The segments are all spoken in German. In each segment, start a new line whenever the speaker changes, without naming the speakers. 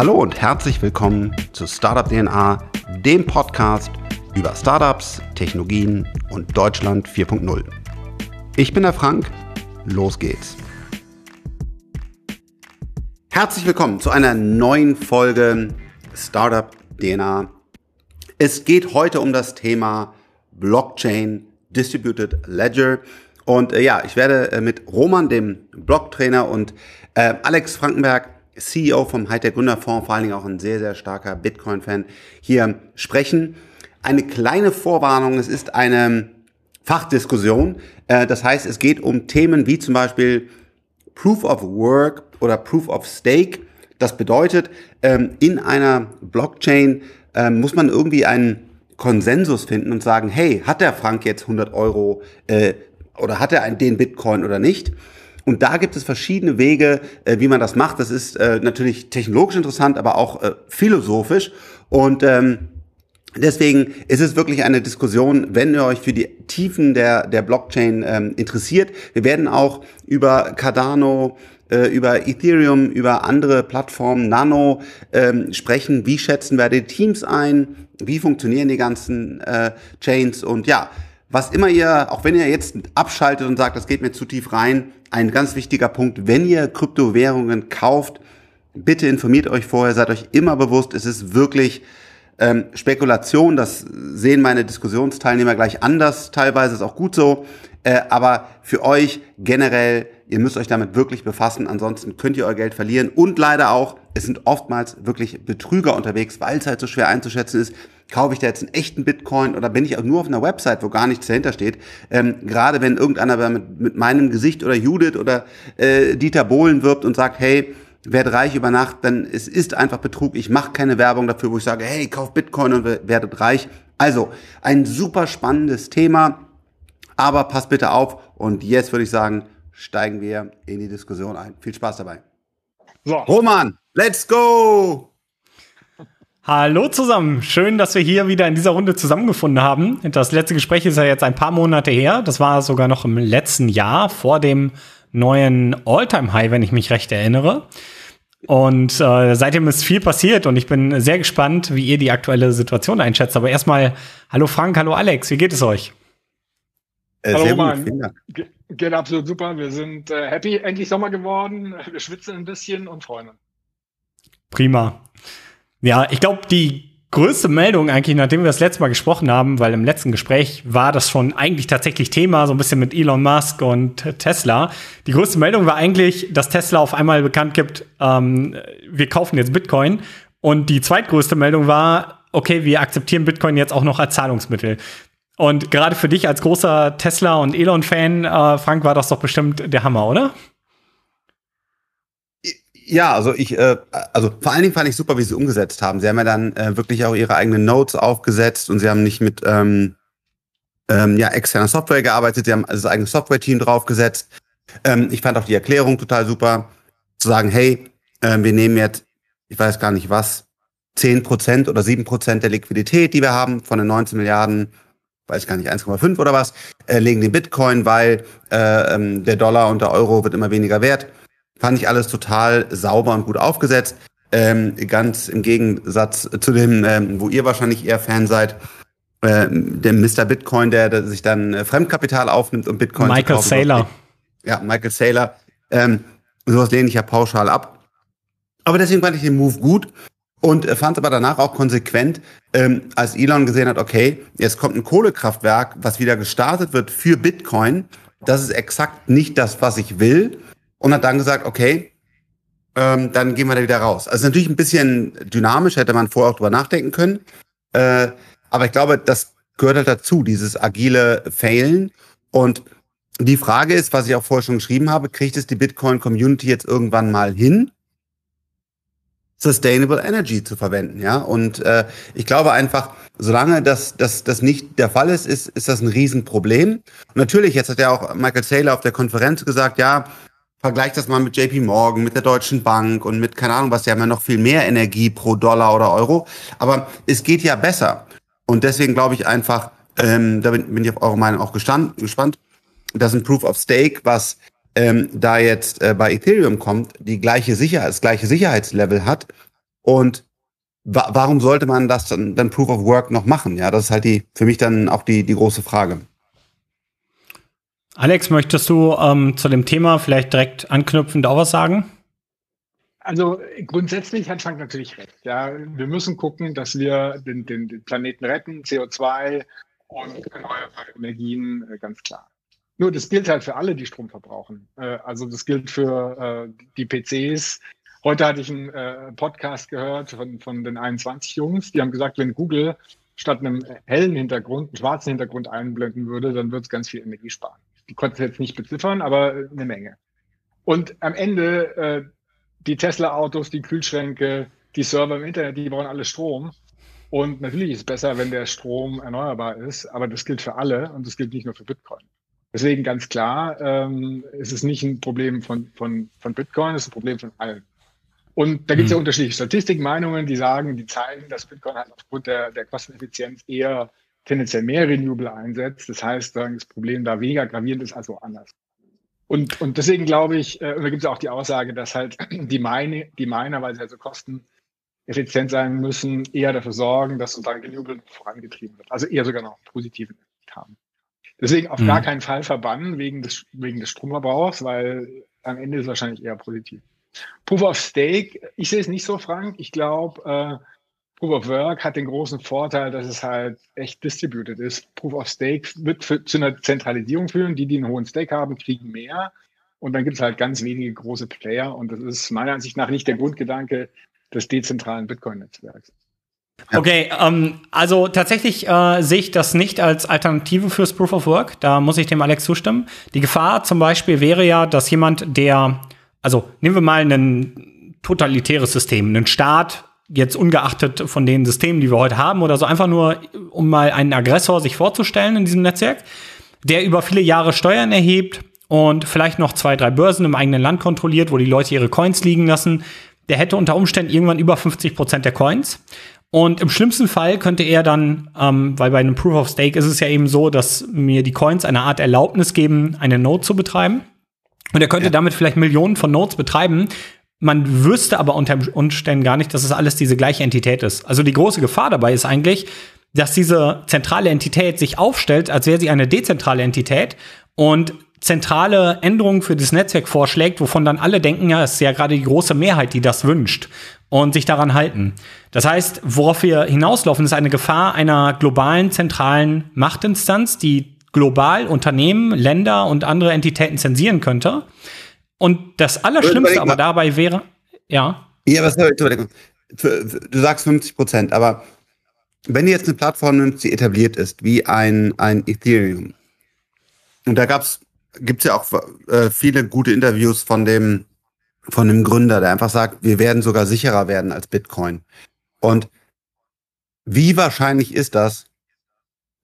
Hallo und herzlich willkommen zu Startup DNA, dem Podcast über Startups, Technologien und Deutschland 4.0. Ich bin der Frank, los geht's. Herzlich willkommen zu einer neuen Folge Startup DNA. Es geht heute um das Thema Blockchain Distributed Ledger. Und äh, ja, ich werde äh, mit Roman, dem Blocktrainer, und äh, Alex Frankenberg, CEO vom Hightech Gründerfonds, vor allen Dingen auch ein sehr, sehr starker Bitcoin-Fan, hier sprechen. Eine kleine Vorwarnung, es ist eine Fachdiskussion. Äh, das heißt, es geht um Themen wie zum Beispiel Proof of Work oder Proof of Stake. Das bedeutet, ähm, in einer Blockchain ähm, muss man irgendwie einen Konsensus finden und sagen, hey, hat der Frank jetzt 100 Euro äh, oder hat er den Bitcoin oder nicht? Und da gibt es verschiedene Wege, äh, wie man das macht. Das ist äh, natürlich technologisch interessant, aber auch äh, philosophisch. Und ähm, deswegen ist es wirklich eine Diskussion, wenn ihr euch für die Tiefen der, der Blockchain ähm, interessiert. Wir werden auch über Cardano, äh, über Ethereum, über andere Plattformen, Nano ähm, sprechen. Wie schätzen wir die Teams ein? Wie funktionieren die ganzen äh, Chains? Und ja, was immer ihr, auch wenn ihr jetzt abschaltet und sagt, das geht mir zu tief rein, ein ganz wichtiger Punkt, wenn ihr Kryptowährungen kauft, bitte informiert euch vorher, seid euch immer bewusst, es ist wirklich ähm, Spekulation, das sehen meine Diskussionsteilnehmer gleich anders, teilweise ist auch gut so, äh, aber für euch generell, ihr müsst euch damit wirklich befassen, ansonsten könnt ihr euer Geld verlieren. Und leider auch, es sind oftmals wirklich Betrüger unterwegs, weil es halt so schwer einzuschätzen ist, kaufe ich da jetzt einen echten Bitcoin oder bin ich auch nur auf einer Website, wo gar nichts dahinter steht. Ähm, gerade wenn irgendeiner mit, mit meinem Gesicht oder Judith oder äh, Dieter Bohlen wirbt und sagt, hey, werd reich über Nacht, dann es ist einfach Betrug. Ich mache keine Werbung dafür, wo ich sage, hey, kauf Bitcoin und werdet reich. Also ein super spannendes Thema, aber passt bitte auf. Und jetzt würde ich sagen, steigen wir in die Diskussion ein. Viel Spaß dabei. So. Roman, let's go!
Hallo zusammen, schön, dass wir hier wieder in dieser Runde zusammengefunden haben. Das letzte Gespräch ist ja jetzt ein paar Monate her. Das war sogar noch im letzten Jahr vor dem neuen All-Time-High, wenn ich mich recht erinnere. Und äh, seitdem ist viel passiert und ich bin sehr gespannt, wie ihr die aktuelle Situation einschätzt. Aber erstmal, hallo Frank, hallo Alex, wie geht es euch?
Äh, hallo Roman, Ge geht absolut super. Wir sind äh, happy, endlich Sommer geworden. Wir schwitzen ein bisschen und freuen uns.
Prima. Ja, ich glaube, die größte Meldung eigentlich, nachdem wir das letzte Mal gesprochen haben, weil im letzten Gespräch war das schon eigentlich tatsächlich Thema, so ein bisschen mit Elon Musk und Tesla. Die größte Meldung war eigentlich, dass Tesla auf einmal bekannt gibt, ähm, wir kaufen jetzt Bitcoin. Und die zweitgrößte Meldung war, okay, wir akzeptieren Bitcoin jetzt auch noch als Zahlungsmittel. Und gerade für dich als großer Tesla- und Elon-Fan, äh, Frank, war das doch bestimmt der Hammer, oder?
Ja, also ich, äh, also vor allen Dingen fand ich super, wie sie umgesetzt haben. Sie haben ja dann äh, wirklich auch ihre eigenen Notes aufgesetzt und sie haben nicht mit ähm, ähm, ja, externer Software gearbeitet, sie haben also das eigene Software-Team draufgesetzt. Ähm, ich fand auch die Erklärung total super, zu sagen, hey, äh, wir nehmen jetzt, ich weiß gar nicht was, zehn Prozent oder sieben Prozent der Liquidität, die wir haben, von den 19 Milliarden, weiß gar nicht, 1,5 oder was, äh, legen den Bitcoin, weil äh, ähm, der Dollar und der Euro wird immer weniger wert Fand ich alles total sauber und gut aufgesetzt. Ähm, ganz im Gegensatz zu dem, ähm, wo ihr wahrscheinlich eher Fan seid, äh, dem Mr. Bitcoin, der, der sich dann äh, Fremdkapital aufnimmt und Bitcoin
Michael Saylor.
Ja, Michael Saylor. Ähm, sowas lehne ich ja pauschal ab. Aber deswegen fand ich den Move gut und äh, fand aber danach auch konsequent, ähm, als Elon gesehen hat, okay, jetzt kommt ein Kohlekraftwerk, was wieder gestartet wird für Bitcoin. Das ist exakt nicht das, was ich will und hat dann gesagt, okay, ähm, dann gehen wir da wieder raus. Also natürlich ein bisschen dynamisch, hätte man vorher auch drüber nachdenken können. Äh, aber ich glaube, das gehört halt dazu, dieses agile Failen. Und die Frage ist, was ich auch vorher schon geschrieben habe, kriegt es die Bitcoin-Community jetzt irgendwann mal hin, Sustainable Energy zu verwenden, ja? Und äh, ich glaube einfach, solange das, das, das nicht der Fall ist, ist, ist das ein Riesenproblem. Und natürlich, jetzt hat ja auch Michael Saylor auf der Konferenz gesagt, ja, Vergleich das mal mit JP Morgan, mit der Deutschen Bank und mit, keine Ahnung was, die haben ja noch viel mehr Energie pro Dollar oder Euro. Aber es geht ja besser. Und deswegen glaube ich einfach, ähm, da bin, bin ich auf eure Meinung auch gestand, gespannt, dass ein Proof of Stake, was ähm, da jetzt äh, bei Ethereum kommt, die gleiche Sicherheit, das gleiche Sicherheitslevel hat Und wa warum sollte man das dann, dann Proof of Work noch machen? Ja, das ist halt die, für mich dann auch die, die große Frage.
Alex, möchtest du ähm, zu dem Thema vielleicht direkt anknüpfend auch was sagen?
Also grundsätzlich hat Frank natürlich recht. Ja, wir müssen gucken, dass wir den, den, den Planeten retten, CO2 und erneuerbare Energien, äh, ganz klar. Nur das gilt halt für alle, die Strom verbrauchen. Äh, also das gilt für äh, die PCs. Heute hatte ich einen Podcast gehört von, von den 21 Jungs, die haben gesagt, wenn Google statt einem hellen Hintergrund einen schwarzen Hintergrund einblenden würde, dann würde es ganz viel Energie sparen. Die konnten es jetzt nicht beziffern, aber eine Menge. Und am Ende äh, die Tesla-Autos, die Kühlschränke, die Server im Internet, die brauchen alle Strom. Und natürlich ist es besser, wenn der Strom erneuerbar ist, aber das gilt für alle und das gilt nicht nur für Bitcoin. Deswegen ganz klar, ähm, es ist nicht ein Problem von, von, von Bitcoin, es ist ein Problem von allen. Und da gibt es ja mhm. unterschiedliche Statistikmeinungen, die sagen, die zeigen, dass Bitcoin halt aufgrund der, der Kosteneffizienz eher tendenziell mehr Renewable einsetzt. Das heißt, das Problem da weniger gravierend ist als woanders. Und, und deswegen glaube ich, äh, und da gibt es auch die Aussage, dass halt die, Mine, die Miner, weil sie halt so kosteneffizient sein müssen, eher dafür sorgen, dass sozusagen Renewable vorangetrieben wird. Also eher sogar noch einen positiven Effekt haben. Deswegen auf mhm. gar keinen Fall verbannen wegen des, wegen des Stromverbrauchs, weil am Ende ist es wahrscheinlich eher positiv. Proof of Stake, ich sehe es nicht so, Frank. Ich glaube, äh, Proof of Work hat den großen Vorteil, dass es halt echt distributed ist. Proof of Stake wird für, zu einer Zentralisierung führen. Die, die einen hohen Stake haben, kriegen mehr. Und dann gibt es halt ganz wenige große Player. Und das ist meiner Ansicht nach nicht der Grundgedanke des dezentralen Bitcoin-Netzwerks.
Okay, ähm, also tatsächlich äh, sehe ich das nicht als Alternative fürs Proof of Work. Da muss ich dem Alex zustimmen. Die Gefahr zum Beispiel wäre ja, dass jemand, der, also nehmen wir mal ein totalitäres System, einen Staat, jetzt ungeachtet von den Systemen, die wir heute haben oder so, einfach nur, um mal einen Aggressor sich vorzustellen in diesem Netzwerk, der über viele Jahre Steuern erhebt und vielleicht noch zwei, drei Börsen im eigenen Land kontrolliert, wo die Leute ihre Coins liegen lassen, der hätte unter Umständen irgendwann über 50 Prozent der Coins. Und im schlimmsten Fall könnte er dann, ähm, weil bei einem Proof of Stake ist es ja eben so, dass mir die Coins eine Art Erlaubnis geben, eine Node zu betreiben. Und er könnte ja. damit vielleicht Millionen von Nodes betreiben, man wüsste aber unter Umständen gar nicht, dass es alles diese gleiche Entität ist. Also die große Gefahr dabei ist eigentlich, dass diese zentrale Entität sich aufstellt, als wäre sie eine dezentrale Entität und zentrale Änderungen für das Netzwerk vorschlägt, wovon dann alle denken, ja, es ist ja gerade die große Mehrheit, die das wünscht und sich daran halten. Das heißt, worauf wir hinauslaufen, ist eine Gefahr einer globalen zentralen Machtinstanz, die global Unternehmen, Länder und andere Entitäten zensieren könnte. Und das Allerschlimmste aber dabei wäre, ja.
Ja, was soll ich Du sagst 50 Prozent, aber wenn du jetzt eine Plattform nimmst, die etabliert ist, wie ein, ein Ethereum, und da gab's, gibt's ja auch äh, viele gute Interviews von dem, von dem Gründer, der einfach sagt, wir werden sogar sicherer werden als Bitcoin. Und wie wahrscheinlich ist das,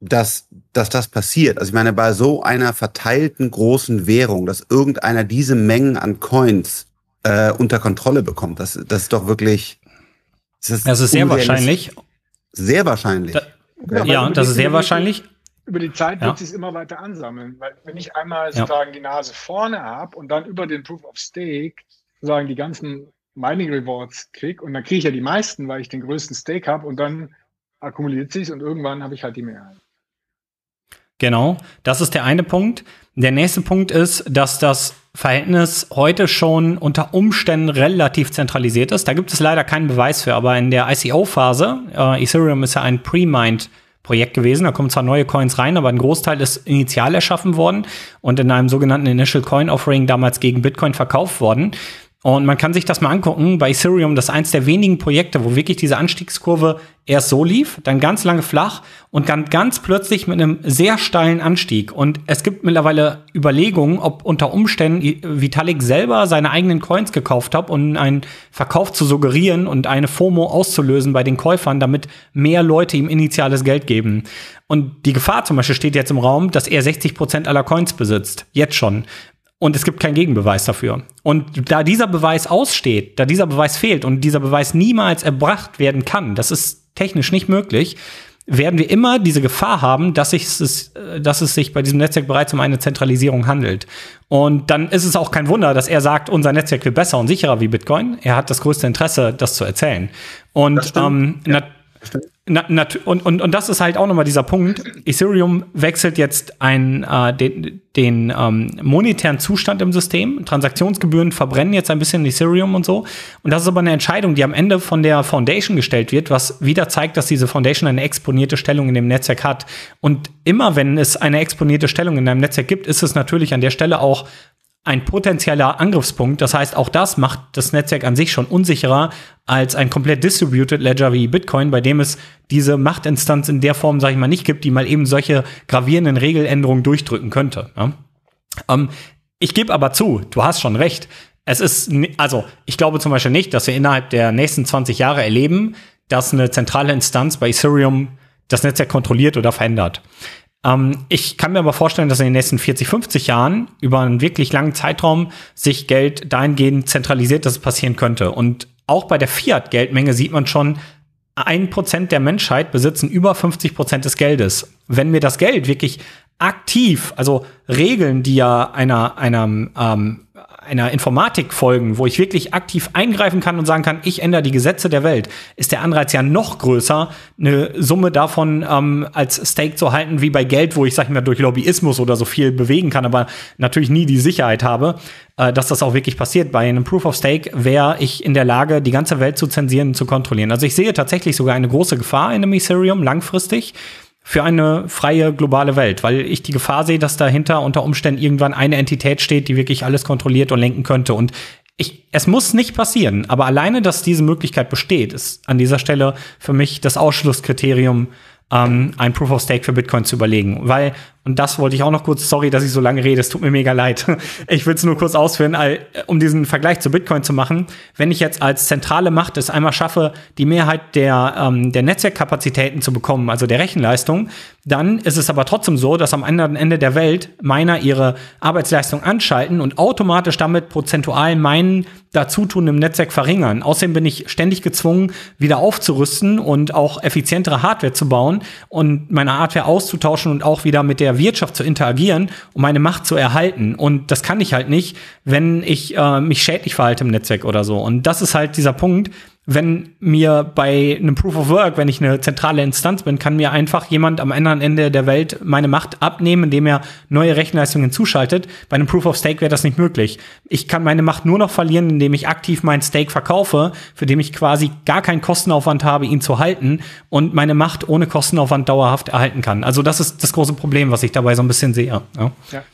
dass, dass das passiert. Also ich meine, bei so einer verteilten großen Währung, dass irgendeiner diese Mengen an Coins äh, unter Kontrolle bekommt, das, das ist doch wirklich.
Das ist, das ist sehr wahrscheinlich.
Sehr wahrscheinlich. Da,
ja, ja das ist sehr wahrscheinlich.
Über die Zeit wird ja. sich immer weiter ansammeln, weil wenn ich einmal sozusagen ja. die Nase vorne habe und dann über den Proof of Stake sozusagen die ganzen Mining Rewards kriege und dann kriege ich ja die meisten, weil ich den größten Stake habe und dann akkumuliert sich und irgendwann habe ich halt die Mehrheit.
Genau, das ist der eine Punkt. Der nächste Punkt ist, dass das Verhältnis heute schon unter Umständen relativ zentralisiert ist. Da gibt es leider keinen Beweis für, aber in der ICO-Phase, äh, Ethereum ist ja ein Pre-Mined Projekt gewesen. Da kommen zwar neue Coins rein, aber ein Großteil ist initial erschaffen worden und in einem sogenannten Initial Coin Offering damals gegen Bitcoin verkauft worden. Und man kann sich das mal angucken. Bei Ethereum, das ist eins der wenigen Projekte, wo wirklich diese Anstiegskurve erst so lief, dann ganz lange flach und dann ganz plötzlich mit einem sehr steilen Anstieg. Und es gibt mittlerweile Überlegungen, ob unter Umständen Vitalik selber seine eigenen Coins gekauft hat, um einen Verkauf zu suggerieren und eine FOMO auszulösen bei den Käufern, damit mehr Leute ihm initiales Geld geben. Und die Gefahr zum Beispiel steht jetzt im Raum, dass er 60 Prozent aller Coins besitzt. Jetzt schon. Und es gibt keinen Gegenbeweis dafür. Und da dieser Beweis aussteht, da dieser Beweis fehlt und dieser Beweis niemals erbracht werden kann, das ist technisch nicht möglich, werden wir immer diese Gefahr haben, dass, es, dass es sich bei diesem Netzwerk bereits um eine Zentralisierung handelt. Und dann ist es auch kein Wunder, dass er sagt, unser Netzwerk wird besser und sicherer wie Bitcoin. Er hat das größte Interesse, das zu erzählen. Und ähm, ja. Na, na, und, und, und das ist halt auch nochmal dieser Punkt. Ethereum wechselt jetzt ein, äh, den, den ähm, monetären Zustand im System. Transaktionsgebühren verbrennen jetzt ein bisschen Ethereum und so. Und das ist aber eine Entscheidung, die am Ende von der Foundation gestellt wird, was wieder zeigt, dass diese Foundation eine exponierte Stellung in dem Netzwerk hat. Und immer wenn es eine exponierte Stellung in einem Netzwerk gibt, ist es natürlich an der Stelle auch ein potenzieller Angriffspunkt. Das heißt, auch das macht das Netzwerk an sich schon unsicherer als ein komplett distributed Ledger wie Bitcoin, bei dem es diese Machtinstanz in der Form, sage ich mal, nicht gibt, die mal eben solche gravierenden Regeländerungen durchdrücken könnte. Ja? Ähm, ich gebe aber zu, du hast schon recht. Es ist, also ich glaube zum Beispiel nicht, dass wir innerhalb der nächsten 20 Jahre erleben, dass eine zentrale Instanz bei Ethereum das Netzwerk kontrolliert oder verändert. Ähm, ich kann mir aber vorstellen, dass in den nächsten 40, 50 Jahren über einen wirklich langen Zeitraum sich Geld dahingehend zentralisiert, dass es passieren könnte. Und auch bei der Fiat-Geldmenge sieht man schon, ein Prozent der Menschheit besitzen über 50 Prozent des Geldes. Wenn mir das Geld wirklich aktiv, also Regeln, die ja einer, einer ähm, einer Informatik folgen, wo ich wirklich aktiv eingreifen kann und sagen kann, ich ändere die Gesetze der Welt, ist der Anreiz ja noch größer, eine Summe davon ähm, als Stake zu halten, wie bei Geld, wo ich, sag ich mal, durch Lobbyismus oder so viel bewegen kann, aber natürlich nie die Sicherheit habe, äh, dass das auch wirklich passiert. Bei einem Proof of Stake wäre ich in der Lage, die ganze Welt zu zensieren und zu kontrollieren. Also ich sehe tatsächlich sogar eine große Gefahr in einem Ethereum langfristig für eine freie globale Welt, weil ich die Gefahr sehe, dass dahinter unter Umständen irgendwann eine Entität steht, die wirklich alles kontrolliert und lenken könnte. Und ich, es muss nicht passieren, aber alleine, dass diese Möglichkeit besteht, ist an dieser Stelle für mich das Ausschlusskriterium, ähm, ein Proof of Stake für Bitcoin zu überlegen. Weil und das wollte ich auch noch kurz, sorry, dass ich so lange rede, es tut mir mega leid. Ich will es nur kurz ausführen, um diesen Vergleich zu Bitcoin zu machen. Wenn ich jetzt als zentrale Macht es einmal schaffe, die Mehrheit der, ähm, der Netzwerkkapazitäten zu bekommen, also der Rechenleistung, dann ist es aber trotzdem so, dass am anderen Ende der Welt Miner ihre Arbeitsleistung anschalten und automatisch damit prozentual meinen Dazutun im Netzwerk verringern. Außerdem bin ich ständig gezwungen, wieder aufzurüsten und auch effizientere Hardware zu bauen und meine Hardware auszutauschen und auch wieder mit der Wirtschaft zu interagieren, um meine Macht zu erhalten. Und das kann ich halt nicht, wenn ich äh, mich schädlich verhalte im Netzwerk oder so. Und das ist halt dieser Punkt, wenn mir bei einem Proof of Work, wenn ich eine zentrale Instanz bin, kann mir einfach jemand am anderen Ende der Welt meine Macht abnehmen, indem er neue Rechenleistungen zuschaltet. Bei einem Proof of Stake wäre das nicht möglich. Ich kann meine Macht nur noch verlieren, indem ich aktiv meinen Stake verkaufe, für den ich quasi gar keinen Kostenaufwand habe, ihn zu halten und meine Macht ohne Kostenaufwand dauerhaft erhalten kann. Also das ist das große Problem, was ich dabei so ein bisschen sehe. Ja, ja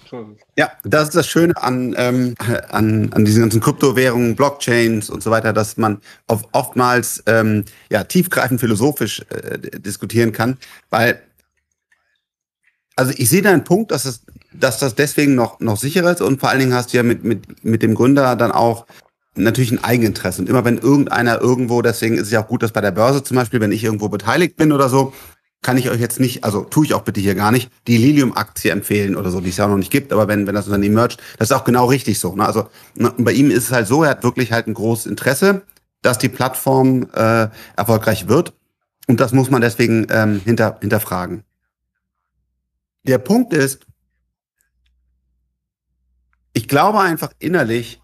ja, das ist das Schöne an, ähm, an, an diesen ganzen Kryptowährungen, Blockchains und so weiter, dass man auf, oftmals ähm, ja, tiefgreifend philosophisch äh, diskutieren kann, weil also ich sehe da einen Punkt, dass, es, dass das deswegen noch, noch sicherer ist und vor allen Dingen hast du ja mit, mit, mit dem Gründer dann auch natürlich ein Eigeninteresse. Und immer wenn irgendeiner irgendwo, deswegen ist es ja auch gut, dass bei der Börse zum Beispiel, wenn ich irgendwo beteiligt bin oder so, kann ich euch jetzt nicht, also tue ich auch bitte hier gar nicht, die Lilium-Aktie empfehlen oder so, die es ja auch noch nicht gibt, aber wenn, wenn das Unternehmen mercht, das ist auch genau richtig so. Ne? Also ne, bei ihm ist es halt so, er hat wirklich halt ein großes Interesse, dass die Plattform äh, erfolgreich wird. Und das muss man deswegen ähm, hinter, hinterfragen. Der Punkt ist, ich glaube einfach innerlich,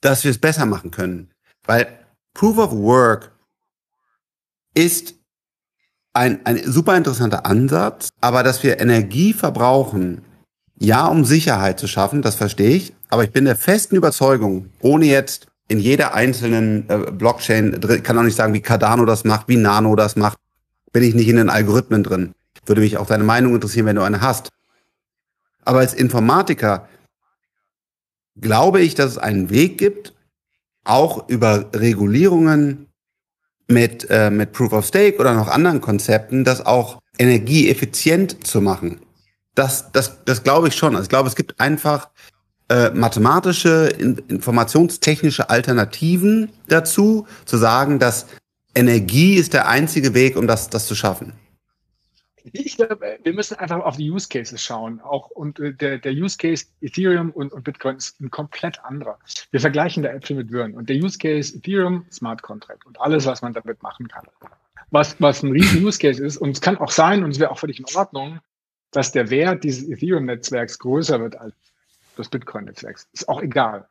dass wir es besser machen können. Weil Proof of Work ist ein, ein super interessanter Ansatz, aber dass wir Energie verbrauchen, ja, um Sicherheit zu schaffen, das verstehe ich, aber ich bin der festen Überzeugung, ohne jetzt in jeder einzelnen äh, Blockchain, kann auch nicht sagen, wie Cardano das macht, wie Nano das macht, bin ich nicht in den Algorithmen drin. Würde mich auch deine Meinung interessieren, wenn du eine hast. Aber als Informatiker glaube ich, dass es einen Weg gibt, auch über Regulierungen mit, äh, mit Proof of Stake oder noch anderen Konzepten, das auch energieeffizient zu machen. Das, das, das glaube ich schon. Also ich glaube, es gibt einfach äh, mathematische, in, informationstechnische Alternativen dazu, zu sagen, dass Energie ist der einzige Weg, um das, das zu schaffen.
Ich glaube, wir müssen einfach auf die Use Cases schauen. Auch und äh, der, der Use Case Ethereum und, und Bitcoin ist ein komplett anderer. Wir vergleichen da Äpfel mit Birnen. Und der Use Case Ethereum Smart Contract und alles, was man damit machen kann. was, was ein riesen Use Case ist. Und es kann auch sein, und es wäre auch völlig in Ordnung, dass der Wert dieses Ethereum-Netzwerks größer wird als des Bitcoin-Netzwerks. Ist auch egal.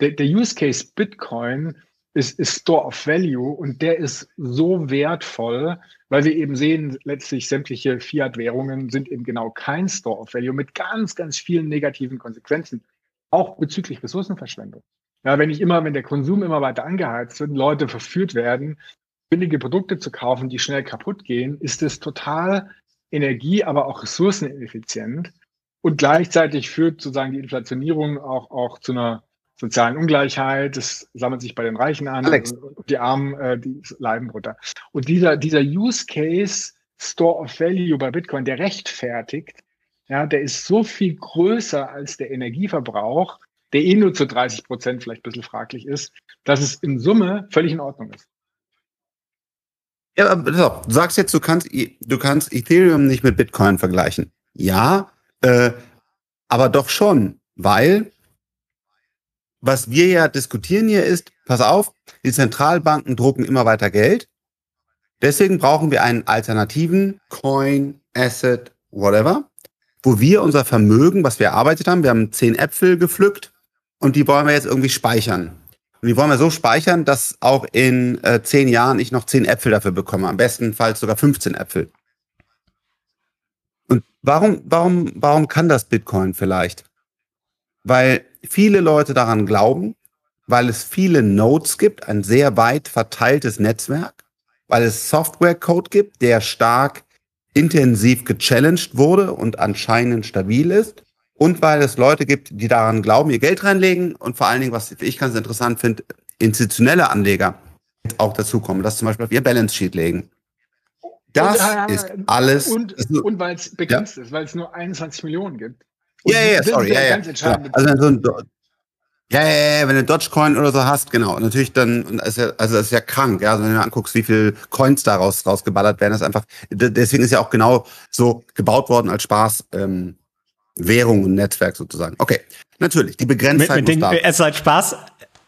Der, der Use Case Bitcoin ist, ist Store of Value und der ist so wertvoll, weil wir eben sehen, letztlich sämtliche Fiat-Währungen sind eben genau kein Store of Value mit ganz, ganz vielen negativen Konsequenzen, auch bezüglich Ressourcenverschwendung. Ja, wenn ich immer, wenn der Konsum immer weiter angeheizt wird, Leute verführt werden, billige Produkte zu kaufen, die schnell kaputt gehen, ist es total energie-, aber auch ressourceneffizient. Und gleichzeitig führt sozusagen die Inflationierung auch, auch zu einer sozialen Ungleichheit. Das sammelt sich bei den Reichen an
Alex.
die Armen, äh, die leiden runter. Und dieser, dieser Use Case Store of Value bei Bitcoin, der rechtfertigt, ja, der ist so viel größer als der Energieverbrauch, der eh nur zu 30 Prozent vielleicht ein bisschen fraglich ist, dass es in Summe völlig in Ordnung ist.
Ja, aber du sagst jetzt, du kannst, du kannst Ethereum nicht mit Bitcoin vergleichen. Ja, äh, aber doch schon, weil was wir ja diskutieren hier ist, pass auf, die Zentralbanken drucken immer weiter Geld. Deswegen brauchen wir einen alternativen Coin, Asset, whatever, wo wir unser Vermögen, was wir erarbeitet haben, wir haben zehn Äpfel gepflückt und die wollen wir jetzt irgendwie speichern. Und die wollen wir so speichern, dass auch in äh, zehn Jahren ich noch zehn Äpfel dafür bekomme. Am bestenfalls sogar 15 Äpfel. Und warum, warum, warum kann das Bitcoin vielleicht? Weil viele Leute daran glauben, weil es viele Nodes gibt, ein sehr weit verteiltes Netzwerk, weil es Software-Code gibt, der stark intensiv gechallenged wurde und anscheinend stabil ist und weil es Leute gibt, die daran glauben, ihr Geld reinlegen und vor allen Dingen, was ich ganz interessant finde, institutionelle Anleger auch dazukommen, das zum Beispiel auf ihr Balance Sheet legen. Das und, ist alles.
Und, und weil es begrenzt ja? ist, weil es nur 21 Millionen gibt.
Und ja, ja, sorry, ja, ja. ja. Also wenn so ein ja, ja, ja, wenn du Dogecoin oder so hast, genau. Natürlich dann, also das ist ja krank, ja. Also wenn du anguckst, wie viel Coins daraus rausgeballert werden, ist einfach, deswegen ist ja auch genau so gebaut worden als Spaß, ähm, Währung und Netzwerk sozusagen. Okay, natürlich, die Begrenztheit
mit, mit muss den, da. Es ist halt Spaß,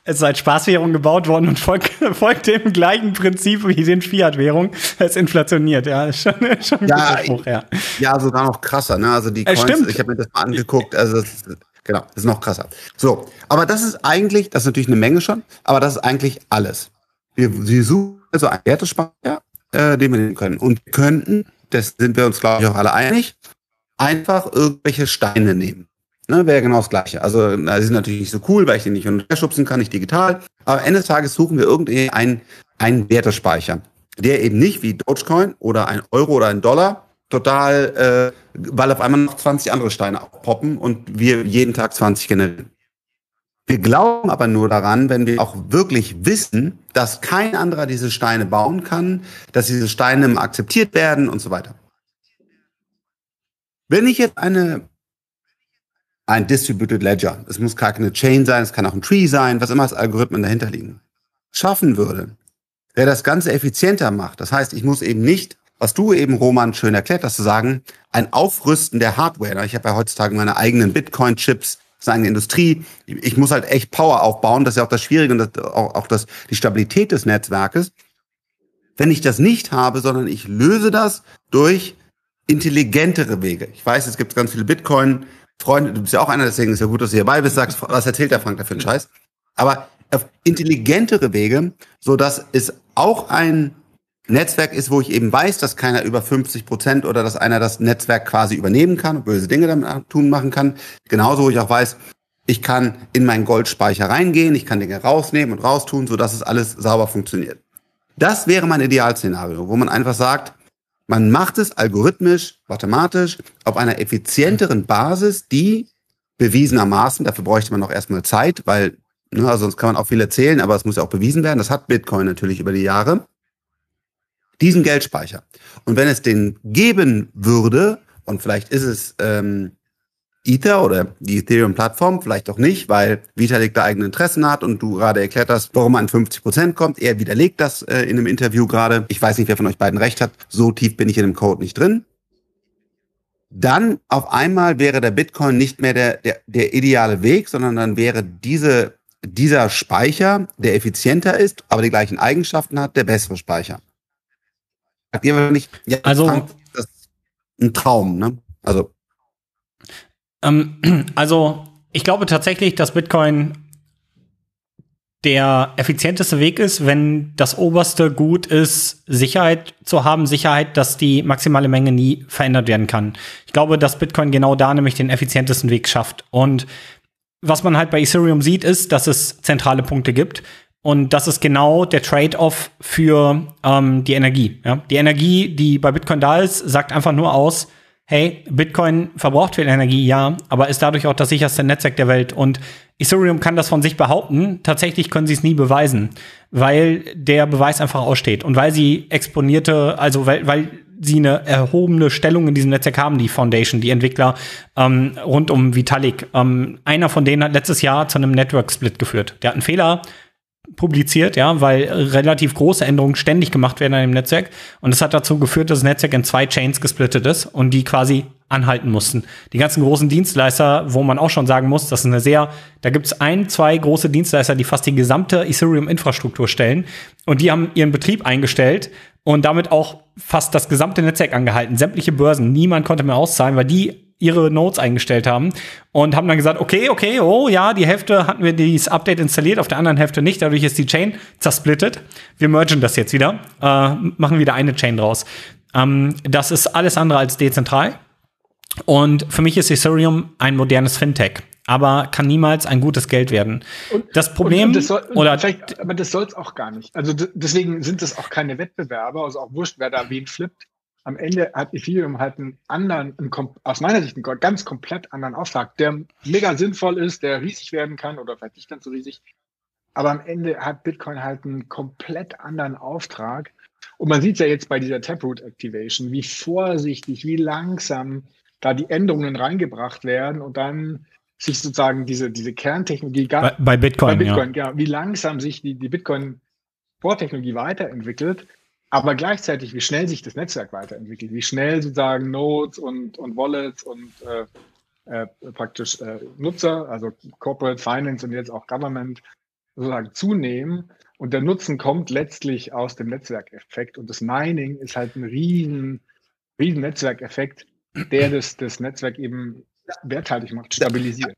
ist als Spaßwährung gebaut worden und folgt, folgt dem gleichen Prinzip wie den Fiat-Währung. Es inflationiert, ja. Ist schon, schon ein
ja, Spruch, ja. Ja, sogar noch krasser, ne? Also die Coins, stimmt. ich habe mir das mal angeguckt, also das, genau, ist noch krasser. So, aber das ist eigentlich, das ist natürlich eine Menge schon, aber das ist eigentlich alles. Wir, wir suchen also einen Wertespeicher, äh, den wir nehmen können. Und könnten, das sind wir uns, glaube ich, auch alle einig, einfach irgendwelche Steine nehmen. Ne, wäre genau das Gleiche. Also, das ist natürlich nicht so cool, weil ich den nicht unterschubsen kann, nicht digital. Aber Ende des Tages suchen wir irgendeinen einen Wertespeicher, der eben nicht wie Dogecoin oder ein Euro oder ein Dollar total, äh, weil auf einmal noch 20 andere Steine aufpoppen und wir jeden Tag 20 generieren. Wir glauben aber nur daran, wenn wir auch wirklich wissen, dass kein anderer diese Steine bauen kann, dass diese Steine akzeptiert werden und so weiter. Wenn ich jetzt eine ein Distributed Ledger. Es muss gar keine Chain sein, es kann auch ein Tree sein, was immer als Algorithmen dahinter liegen. Schaffen würde, der das Ganze effizienter macht. Das heißt, ich muss eben nicht, was du eben, Roman, schön erklärt hast, zu sagen, ein Aufrüsten der Hardware. Ich habe ja heutzutage meine eigenen Bitcoin-Chips, seine Industrie. Ich muss halt echt Power aufbauen. Das ist ja auch das Schwierige und das, auch, auch das, die Stabilität des Netzwerkes. Wenn ich das nicht habe, sondern ich löse das durch intelligentere Wege. Ich weiß, es gibt ganz viele Bitcoin Freunde, du bist ja auch einer, deswegen ist ja gut, dass du hierbei bist, sagst, was erzählt der Frank da für einen Scheiß? Aber auf intelligentere Wege, so dass es auch ein Netzwerk ist, wo ich eben weiß, dass keiner über 50 Prozent oder dass einer das Netzwerk quasi übernehmen kann, böse Dinge damit tun machen kann. Genauso, wo ich auch weiß, ich kann in meinen Goldspeicher reingehen, ich kann Dinge rausnehmen und raustun, so dass es alles sauber funktioniert. Das wäre mein Idealszenario, wo man einfach sagt, man macht es algorithmisch, mathematisch, auf einer effizienteren Basis, die bewiesenermaßen, dafür bräuchte man noch erstmal Zeit, weil, ne, also sonst kann man auch viel erzählen, aber es muss ja auch bewiesen werden. Das hat Bitcoin natürlich über die Jahre. Diesen Geldspeicher. Und wenn es den geben würde, und vielleicht ist es ähm, Ether oder die Ethereum-Plattform, vielleicht auch nicht, weil Vitalik da eigene Interessen hat und du gerade erklärt hast, warum man an 50 Prozent kommt. Er widerlegt das äh, in einem Interview gerade. Ich weiß nicht, wer von euch beiden recht hat. So tief bin ich in dem Code nicht drin. Dann auf einmal wäre der Bitcoin nicht mehr der, der, der ideale Weg, sondern dann wäre diese, dieser Speicher, der effizienter ist, aber die gleichen Eigenschaften hat, der bessere Speicher. ihr nicht, ja,
Also-
das ist ein Traum, ne? Also,
Ähm, also, ich glaube tatsächlich, dass Bitcoin der effizienteste Weg ist, wenn das oberste Gut ist, Sicherheit zu haben, Sicherheit, dass die maximale Menge nie verändert werden kann. Ich glaube, dass Bitcoin genau da nämlich den effizientesten Weg schafft. Und was man halt bei Ethereum sieht, ist, dass es zentrale Punkte gibt. Und das ist genau der Trade-off für ähm, die Energie. Ja? Die Energie, die bei Bitcoin da ist, sagt einfach nur aus, hey, Bitcoin verbraucht viel Energie, ja, aber ist dadurch auch das sicherste Netzwerk der Welt. Und Ethereum kann das von sich behaupten. Tatsächlich können sie es nie beweisen, weil der Beweis einfach aussteht und weil sie exponierte, also weil, weil sie eine erhobene Stellung in diesem Netzwerk haben, die Foundation, die Entwickler ähm, rund um Vitalik. Ähm, einer von denen hat letztes Jahr zu einem Network Split geführt. Der hat einen Fehler publiziert, ja, weil relativ große Änderungen ständig gemacht werden an dem Netzwerk. Und das hat dazu geführt, dass das Netzwerk in zwei Chains gesplittet ist und die quasi anhalten mussten. Die ganzen großen Dienstleister, wo man auch schon sagen muss, das ist eine sehr, da gibt es ein, zwei große Dienstleister, die fast die gesamte Ethereum-Infrastruktur stellen. Und die haben ihren Betrieb eingestellt und damit auch fast das gesamte Netzwerk angehalten. Sämtliche Börsen, niemand konnte mehr auszahlen, weil die ihre Nodes eingestellt haben und haben dann gesagt, okay, okay, oh ja, die Hälfte hatten wir dieses Update installiert, auf der anderen Hälfte nicht, dadurch ist die Chain zersplittet. Wir mergen das jetzt wieder, äh, machen wieder eine Chain draus. Ähm, das ist alles andere als dezentral. Und für mich ist Ethereum ein modernes Fintech, aber kann niemals ein gutes Geld werden.
Und-
das Problem
Und, und das soll,
oder
vielleicht, aber das soll es auch gar nicht. Also deswegen sind es auch keine Wettbewerber, also auch wurscht, wer da wen flippt. Am Ende hat Ethereum halt einen anderen, einen, aus meiner Sicht einen ganz komplett anderen Auftrag, der mega sinnvoll ist, der riesig werden kann oder vielleicht nicht ganz so riesig. Aber am Ende hat Bitcoin halt einen komplett anderen Auftrag. Und man sieht ja jetzt bei dieser Taproot Activation, wie vorsichtig, wie langsam da die Änderungen reingebracht werden und dann sich sozusagen diese, diese Kerntechnologie
bei, bei Bitcoin,
bei
ja.
Bitcoin, ja. Wie langsam sich die, die Bitcoin-Vortechnologie weiterentwickelt, aber gleichzeitig, wie schnell sich das Netzwerk weiterentwickelt, wie schnell sozusagen Nodes und, und Wallets und äh, äh, praktisch äh, Nutzer, also Corporate Finance und jetzt auch Government sozusagen zunehmen. Und der Nutzen kommt letztlich aus dem Netzwerkeffekt. Und das Mining ist halt ein riesen, riesen Netzwerkeffekt, der das, das Netzwerk eben werthaltig macht, stabilisiert.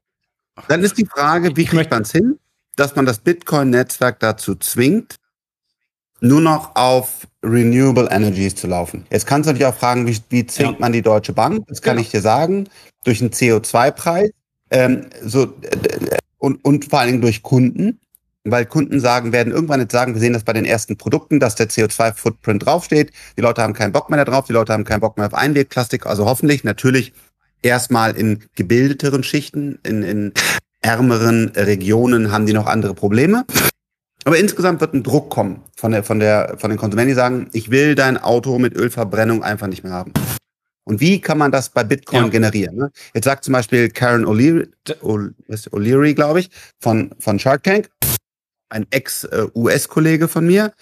dann ist die Frage, wie kriegt man es hin, dass man das Bitcoin-Netzwerk dazu zwingt, nur noch auf Renewable Energies zu laufen. Jetzt kannst du dich auch fragen, wie, wie zwingt
Ja.
man die Deutsche Bank? Das kann
Genau.
ich dir sagen. Durch einen CO2-Preis ähm, so, und, und vor allen Dingen durch Kunden. Weil Kunden sagen, werden irgendwann jetzt sagen, wir sehen das bei den ersten Produkten, dass der CO2-Footprint draufsteht. Die Leute haben keinen Bock mehr darauf, die Leute haben keinen Bock mehr auf Einwegplastik. Also hoffentlich natürlich erstmal in gebildeteren Schichten, in, in ärmeren Regionen haben die noch andere Probleme. Aber insgesamt wird ein Druck kommen von der, von der, von den Konsumenten, die sagen, ich will dein Auto mit Ölverbrennung einfach nicht mehr haben. Und wie kann man das bei Bitcoin
Ja.
generieren? Ne? Jetzt sagt zum Beispiel Karen O'Leary, O'Leary, glaube ich, von, von Shark Tank, ein Ex-US-Kollege von mir,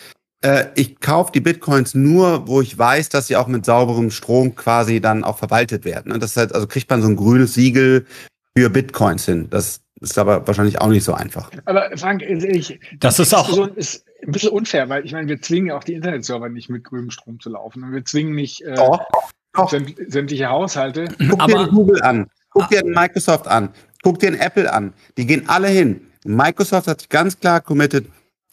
äh, ich kaufe die Bitcoins nur, wo ich weiß, dass sie auch mit sauberem Strom quasi dann auch verwaltet werden. Und das heißt, also kriegt man so ein grünes Siegel für Bitcoins hin. Das ist aber wahrscheinlich auch nicht so einfach.
Aber Frank, ich,
Das ist auch-
Diskussion ist ein bisschen unfair, weil ich meine, wir zwingen ja auch die Internetserver nicht mit grünem Strom zu laufen und wir zwingen nicht äh,
Doch. Doch.
sämt- sämtliche Haushalte.
Guck dir
Aber-
einen Google an, guck dir einen Microsoft an, guck dir Apple an. Die gehen alle hin. Microsoft hat sich ganz klar committed,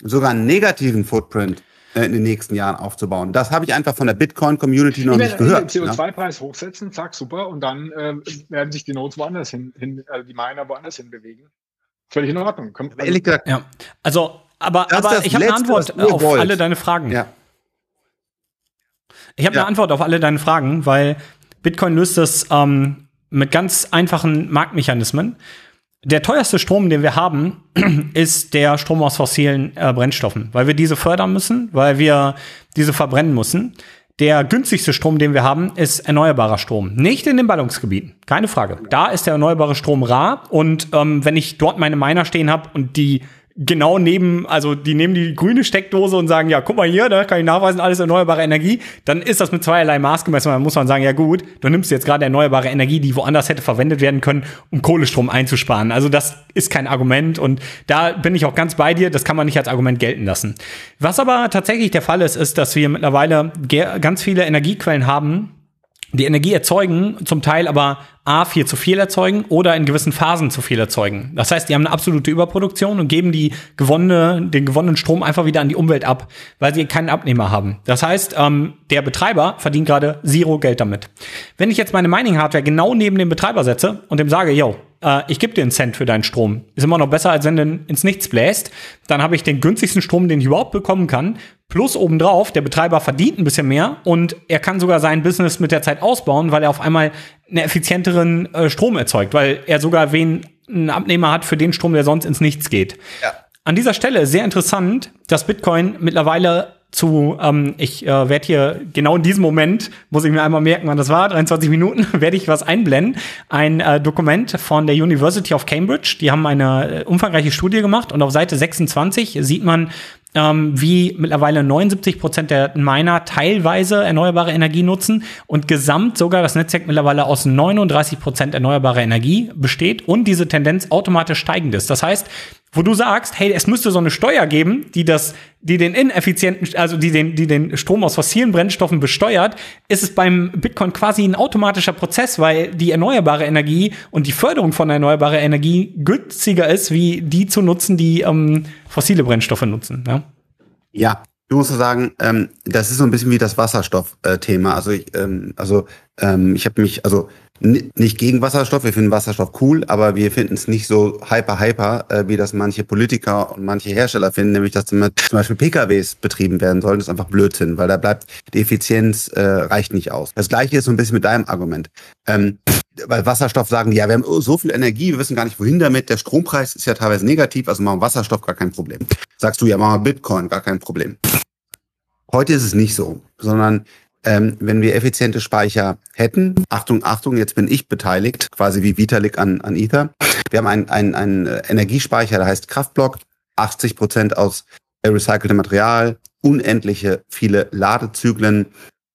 sogar einen negativen Footprint in den nächsten Jahren aufzubauen. Das habe ich einfach von der Bitcoin-Community noch nicht
werden
gehört.
den
ne?
CO2-Preis hochsetzen, zack, super, und dann äh, werden sich die Nodes woanders hin, hin also die Miner woanders hin bewegen. Völlig in Ordnung. Kommt,
Aber Ehrlich gesagt,
Ja, also, aber, aber ich habe eine Antwort auf
wollt.
alle deine Fragen.
ja.
Ich habe
Ja.
eine Antwort auf alle deine Fragen, weil Bitcoin löst das ähm, mit ganz einfachen Marktmechanismen. Der teuerste Strom, den wir haben, ist der Strom aus fossilen äh, Brennstoffen, weil wir diese fördern müssen, weil wir diese verbrennen müssen. Der günstigste Strom, den wir haben, ist erneuerbarer Strom. Nicht in den Ballungsgebieten, keine Frage. Da ist der erneuerbare Strom rar und ähm, wenn ich dort meine Miner stehen habe und die genau neben, also die nehmen die grüne Steckdose und sagen, ja, guck mal hier, da kann ich nachweisen, alles erneuerbare Energie, dann ist das mit zweierlei Maß gemessen. Dann muss man sagen, ja gut, du nimmst jetzt gerade erneuerbare Energie, die woanders hätte verwendet werden können, um Kohlestrom einzusparen. Also das ist kein Argument und da bin ich auch ganz bei dir, das kann man nicht als Argument gelten lassen. Was aber tatsächlich der Fall ist, ist, dass wir mittlerweile ganz viele Energiequellen haben, die Energie erzeugen, zum Teil aber A, viel zu viel erzeugen oder in gewissen Phasen zu viel erzeugen. Das heißt, die haben eine absolute Überproduktion und geben die gewonnene, den gewonnenen Strom einfach wieder an die Umwelt ab, weil sie keinen Abnehmer haben. Das heißt, ähm, der Betreiber verdient gerade zero Geld damit. Wenn ich jetzt meine Mining-Hardware genau neben dem Betreiber setze und dem sage, yo, äh, ich gebe dir einen Cent für deinen Strom. Ist immer noch besser, als wenn du ins Nichts bläst. Dann habe ich den günstigsten Strom, den ich überhaupt bekommen kann. Plus obendrauf, der Betreiber verdient ein bisschen mehr und er kann sogar sein Business mit der Zeit ausbauen, weil er auf einmal einen effizienteren äh, Strom erzeugt, weil er sogar wen einen Abnehmer hat für den Strom, der sonst ins Nichts geht. Ja. An dieser Stelle sehr interessant, dass Bitcoin mittlerweile zu, ähm, ich äh, werde hier genau in diesem Moment, muss ich mir einmal merken, wann das war, 23 Minuten, werde ich was einblenden. Ein äh, Dokument von der University of Cambridge. Die haben eine äh, umfangreiche Studie gemacht und auf Seite 26 sieht man, ähm, wie mittlerweile 79 Prozent der Miner teilweise erneuerbare Energie nutzen und gesamt sogar das Netzwerk mittlerweile aus 39 Prozent erneuerbarer Energie besteht und diese Tendenz automatisch steigend ist. Das heißt, wo du sagst, hey, es müsste so eine Steuer geben, die das, die den ineffizienten, also die den, die den Strom aus fossilen Brennstoffen besteuert, ist es beim Bitcoin quasi ein automatischer Prozess, weil die erneuerbare Energie und die Förderung von erneuerbarer Energie günstiger ist, wie die zu nutzen, die ähm, fossile Brennstoffe nutzen. Ja,
ja du musst sagen, ähm, das ist so ein bisschen wie das Wasserstoff-Thema. also ich, ähm, also ähm, ich habe mich, also nicht gegen Wasserstoff, wir finden Wasserstoff cool, aber wir finden es nicht so hyper hyper, äh, wie das manche Politiker und manche Hersteller finden, nämlich dass zum Beispiel PKWs betrieben werden sollen. Das ist einfach Blödsinn, weil da bleibt die Effizienz äh, reicht nicht aus. Das gleiche ist so ein bisschen mit deinem Argument. Ähm, weil Wasserstoff sagen, ja, wir haben so viel Energie, wir wissen gar nicht, wohin damit. Der Strompreis ist ja teilweise negativ, also machen Wasserstoff gar kein Problem. Sagst du, ja, machen wir Bitcoin, gar kein Problem. Heute ist es nicht so, sondern ähm, wenn wir effiziente Speicher hätten, Achtung, Achtung, jetzt bin ich beteiligt, quasi wie Vitalik an, an Ether. Wir haben einen, einen, einen Energiespeicher, der heißt Kraftblock, 80 Prozent aus recyceltem Material, unendliche viele Ladezyklen,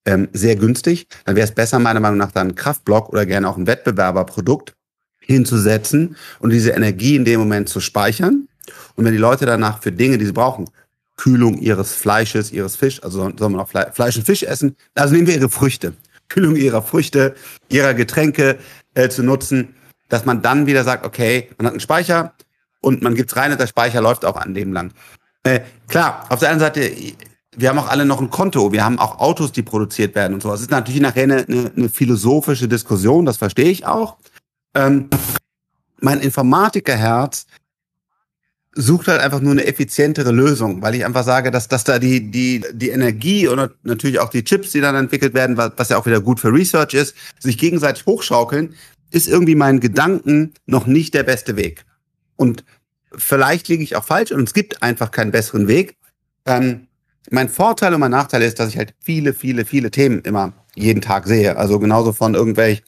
ähm, sehr günstig. Dann wäre es besser, meiner Meinung nach, dann einen Kraftblock oder gerne auch ein Wettbewerberprodukt hinzusetzen und diese Energie in dem Moment zu speichern. Und wenn die Leute danach für Dinge, die sie brauchen, Kühlung ihres Fleisches, ihres Fisch, also soll man auch Fleisch und Fisch essen. Also nehmen wir ihre Früchte, Kühlung ihrer Früchte, ihrer Getränke äh, zu nutzen, dass man dann wieder sagt, okay, man hat einen Speicher und man gibt's rein und der Speicher läuft auch an dem lang. Äh, klar, auf der anderen Seite, wir haben auch alle noch ein Konto, wir haben auch Autos, die produziert werden und so. Es ist natürlich nachher eine, eine, eine philosophische Diskussion, das verstehe ich auch. Ähm, mein Informatikerherz sucht halt einfach nur eine effizientere Lösung, weil ich einfach sage, dass, dass da die, die, die Energie und natürlich auch die Chips, die dann entwickelt werden, was, ja auch wieder gut für Research ist, sich gegenseitig hochschaukeln, ist irgendwie mein Gedanken noch nicht der beste Weg. Und vielleicht liege ich auch falsch und es gibt einfach keinen besseren Weg. Ähm, mein Vorteil und mein Nachteil ist, dass ich halt viele, viele, viele Themen immer jeden Tag sehe. Also genauso von irgendwelchen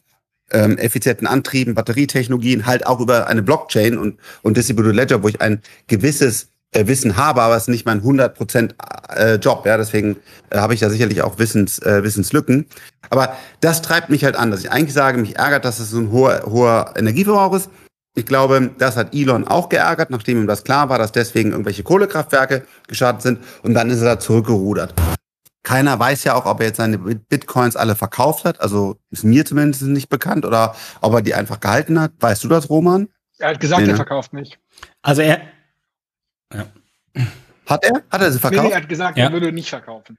ähm, effizienten Antrieben, Batterietechnologien, halt auch über eine Blockchain und, und Distributed Ledger, wo ich ein gewisses äh, Wissen habe, aber es ist nicht mein 100% äh, Job. Ja, deswegen äh, habe ich da sicherlich auch Wissens, äh, Wissenslücken. Aber das treibt mich halt an, dass ich eigentlich sage, mich ärgert, dass es so ein hoher, hoher Energieverbrauch ist. Ich glaube, das hat Elon auch geärgert, nachdem ihm das klar war, dass deswegen irgendwelche Kohlekraftwerke gestartet sind. Und dann ist er da zurückgerudert. Keiner weiß ja auch, ob er jetzt seine Bitcoins alle verkauft hat. Also ist mir zumindest nicht bekannt. Oder ob er die einfach gehalten hat. Weißt du das, Roman?
Er hat gesagt, nee, ne? er verkauft nicht.
Also er. Ja.
Hat er? Hat er sie verkauft? Nee,
er hat gesagt, ja. er würde nicht verkaufen.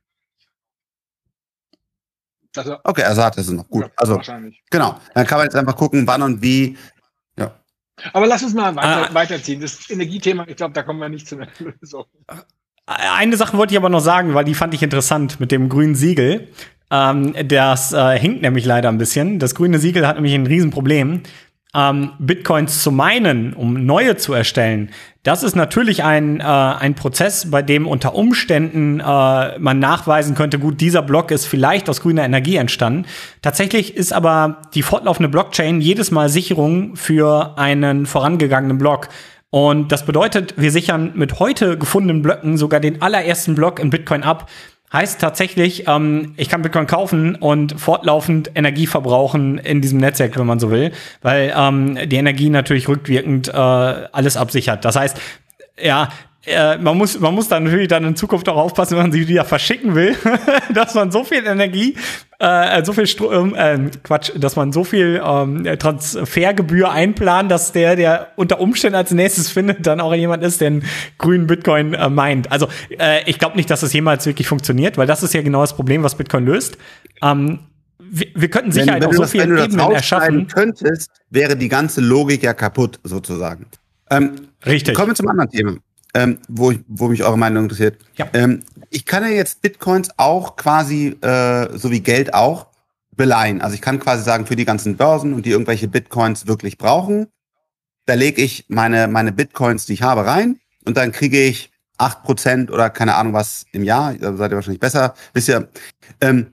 Also, okay, also hat er sie noch. Gut. also, wahrscheinlich. Genau. Dann kann man jetzt einfach gucken, wann und wie.
Aber lass uns mal weiter, ah. weiterziehen. Das Energiethema, ich glaube, da kommen wir nicht zu einer Lösung.
Eine Sache wollte ich aber noch sagen, weil die fand ich interessant mit dem grünen Siegel. Ähm, das äh, hinkt nämlich leider ein bisschen. Das grüne Siegel hat nämlich ein Riesenproblem. Ähm, Bitcoins zu meinen, um neue zu erstellen, das ist natürlich ein, äh, ein Prozess, bei dem unter Umständen äh, man nachweisen könnte, gut, dieser Block ist vielleicht aus grüner Energie entstanden. Tatsächlich ist aber die fortlaufende Blockchain jedes Mal Sicherung für einen vorangegangenen Block. Und das bedeutet, wir sichern mit heute gefundenen Blöcken sogar den allerersten Block in Bitcoin ab. Heißt tatsächlich, ähm, ich kann Bitcoin kaufen und fortlaufend Energie verbrauchen in diesem Netzwerk, wenn man so will, weil ähm, die Energie natürlich rückwirkend äh, alles absichert. Das heißt, ja, äh, man muss, man muss dann natürlich dann in Zukunft auch aufpassen, wenn man sie wieder verschicken will, dass man so viel Energie, äh, so viel Strom, äh, Quatsch, dass man so viel ähm, Transfergebühr einplant, dass der, der unter Umständen als nächstes findet, dann auch jemand ist, der einen grünen Bitcoin äh, meint. Also äh, ich glaube nicht, dass das jemals wirklich funktioniert, weil das ist ja genau das Problem, was Bitcoin löst. Ähm, wir, wir könnten Sicherheit wenn, wenn auf so vielen Ebenen erschaffen.
könntest, wäre die ganze Logik ja kaputt, sozusagen. Ähm, Richtig. Kommen wir zum anderen Thema ähm, wo, ich, wo mich eure Meinung interessiert. Ja. Ähm, ich kann ja jetzt Bitcoins auch quasi, äh, so wie Geld auch, beleihen. Also ich kann quasi sagen, für die ganzen Börsen und die irgendwelche Bitcoins wirklich brauchen, da lege ich meine, meine Bitcoins, die ich habe, rein und dann kriege ich acht Prozent oder keine Ahnung was im Jahr. Da seid ihr wahrscheinlich besser. Wisst ihr, ähm,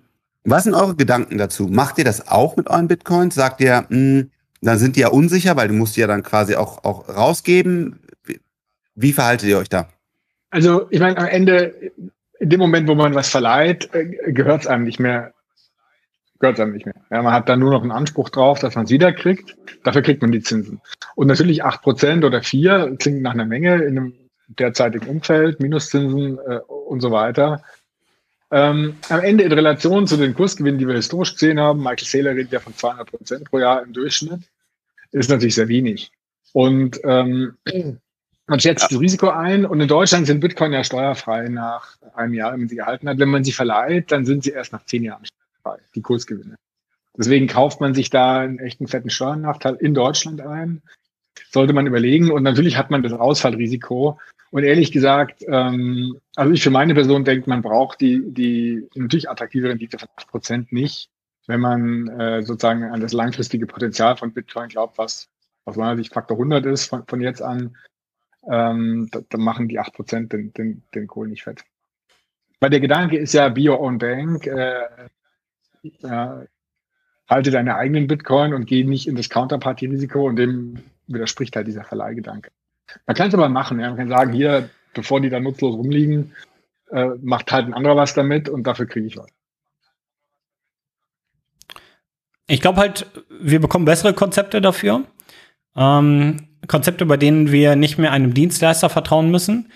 was sind eure Gedanken dazu? Macht ihr das auch mit euren Bitcoins? Sagt ihr, mh, hm, dann sind die ja unsicher, weil du musst die ja dann quasi auch, auch rausgeben. Wie verhaltet ihr euch da?
Also, ich meine, am Ende, in dem Moment, wo man was verleiht, äh, gehört es einem nicht mehr. Gehört einem nicht mehr. Ja, man hat dann nur noch einen Anspruch drauf, dass man es wieder kriegt. Dafür kriegt man die Zinsen. Und natürlich acht Prozent oder vier klingt nach einer Menge in einem derzeitigen Umfeld, Minuszinsen äh, und so weiter. Ähm, am Ende in Relation zu den Kursgewinnen, die wir historisch gesehen haben, Michael Saylor redet ja von 200 Prozent pro Jahr im Durchschnitt, ist natürlich sehr wenig. Und ähm, man schätzt ja. das Risiko ein und in Deutschland sind Bitcoin ja steuerfrei nach einem Jahr, wenn man sie gehalten hat. Wenn man sie verleiht, dann sind sie erst nach zehn Jahren steuerfrei, die Kursgewinne. Deswegen kauft man sich da einen echten fetten Steuernachteil in Deutschland ein. Sollte man überlegen. Und natürlich hat man das Ausfallrisiko. Und ehrlich gesagt, ähm, also ich für meine Person denke, man braucht die, die natürlich attraktive Rendite von 8 Prozent nicht, wenn man äh, sozusagen an das langfristige Potenzial von Bitcoin glaubt, was aus meiner Sicht Faktor 100 ist von, von jetzt an ähm, da, da, machen die 8% den, den, den Kohl nicht fett. Weil der Gedanke ist ja, be your own bank, äh, ja, halte deine eigenen Bitcoin und geh nicht in das Counterparty-Risiko und dem widerspricht halt dieser Verleihgedanke. Man kann es aber machen, ja. man kann sagen, hier, bevor die da nutzlos rumliegen, äh, macht halt ein anderer was damit und dafür kriege ich was.
Ich glaube halt, wir bekommen bessere Konzepte dafür. Ähm, Konzepte, bei denen wir nicht mehr einem Dienstleister vertrauen müssen.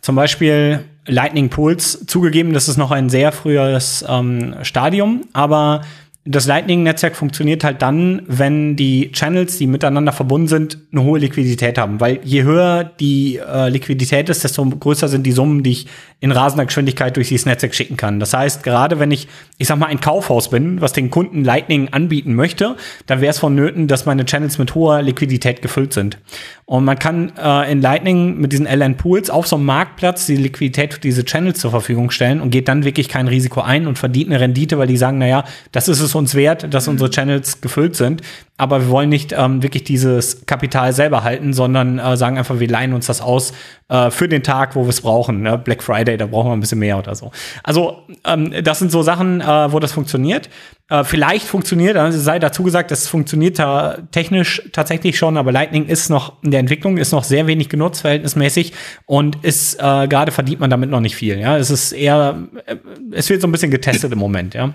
Zum Beispiel Lightning Pools. Zugegeben, das ist noch ein sehr frühes ähm, Stadium, aber das Lightning-Netzwerk funktioniert halt dann, wenn die Channels, die miteinander verbunden sind, eine hohe Liquidität haben. Weil je höher die äh, Liquidität ist, desto größer sind die Summen, die ich in rasender Geschwindigkeit durch dieses Netzwerk schicken kann. Das heißt, gerade wenn ich, ich sag mal, ein Kaufhaus bin, was den Kunden Lightning anbieten möchte, dann wäre es vonnöten, dass meine Channels mit hoher Liquidität gefüllt sind. Und man kann äh, in Lightning mit diesen LN Pools auf so einem Marktplatz die Liquidität für diese Channels zur Verfügung stellen und geht dann wirklich kein Risiko ein und verdient eine Rendite, weil die sagen, naja, das ist es uns wert, dass unsere Channels gefüllt sind aber wir wollen nicht ähm, wirklich dieses Kapital selber halten, sondern äh, sagen einfach, wir leihen uns das aus äh, für den Tag, wo wir es brauchen. Ne? Black Friday, da brauchen wir ein bisschen mehr oder so. Also ähm, das sind so Sachen, äh, wo das funktioniert. Äh, vielleicht funktioniert, also sei dazu gesagt, es funktioniert da technisch tatsächlich schon, aber Lightning ist noch in der Entwicklung, ist noch sehr wenig genutzt, verhältnismäßig und ist äh, gerade verdient man damit noch nicht viel. Ja, es ist eher, äh, es wird so ein bisschen getestet im Moment. Ja.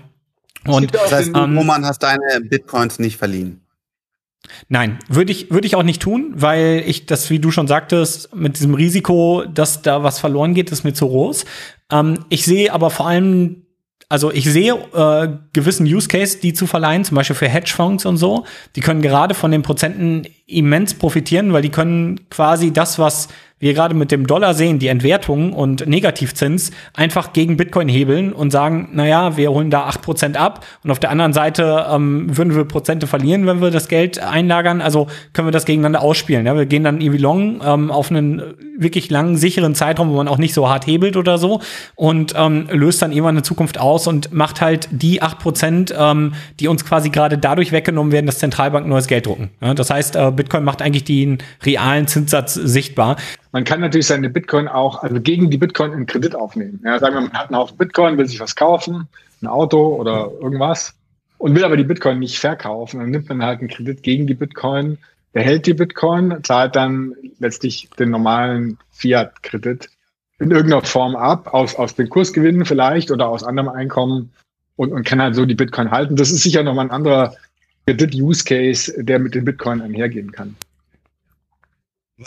Und das heißt, ähm, Roman hast deine Bitcoins nicht verliehen.
Nein, würde ich, würde ich auch nicht tun, weil ich das, wie du schon sagtest, mit diesem Risiko, dass da was verloren geht, ist mir zu groß. Ähm, ich sehe aber vor allem, also ich sehe äh, gewissen Use Case, die zu verleihen, zum Beispiel für Hedgefonds und so, die können gerade von den Prozenten immens profitieren, weil die können quasi das, was wir gerade mit dem Dollar sehen, die Entwertung und Negativzins einfach gegen Bitcoin hebeln und sagen, naja, wir holen da acht Prozent ab und auf der anderen Seite ähm, würden wir Prozente verlieren, wenn wir das Geld einlagern. Also können wir das gegeneinander ausspielen. Ja? Wir gehen dann irgendwie long ähm, auf einen wirklich langen, sicheren Zeitraum, wo man auch nicht so hart hebelt oder so und ähm, löst dann irgendwann in Zukunft aus und macht halt die acht Prozent, ähm, die uns quasi gerade dadurch weggenommen werden, dass Zentralbanken neues Geld drucken. Ja? Das heißt, äh, Bitcoin macht eigentlich den realen Zinssatz sichtbar.
Man kann natürlich seine Bitcoin auch, also gegen die Bitcoin einen Kredit aufnehmen. Ja, sagen wir, man hat einen Haufen Bitcoin, will sich was kaufen, ein Auto oder irgendwas und will aber die Bitcoin nicht verkaufen. Dann nimmt man halt einen Kredit gegen die Bitcoin, der hält die Bitcoin, zahlt dann letztlich den normalen Fiat-Kredit in irgendeiner Form ab, aus, aus den Kursgewinnen vielleicht oder aus anderem Einkommen und, und kann halt so die Bitcoin halten. Das ist sicher nochmal ein anderer Kredit-Use-Case, der mit den Bitcoin einhergehen kann.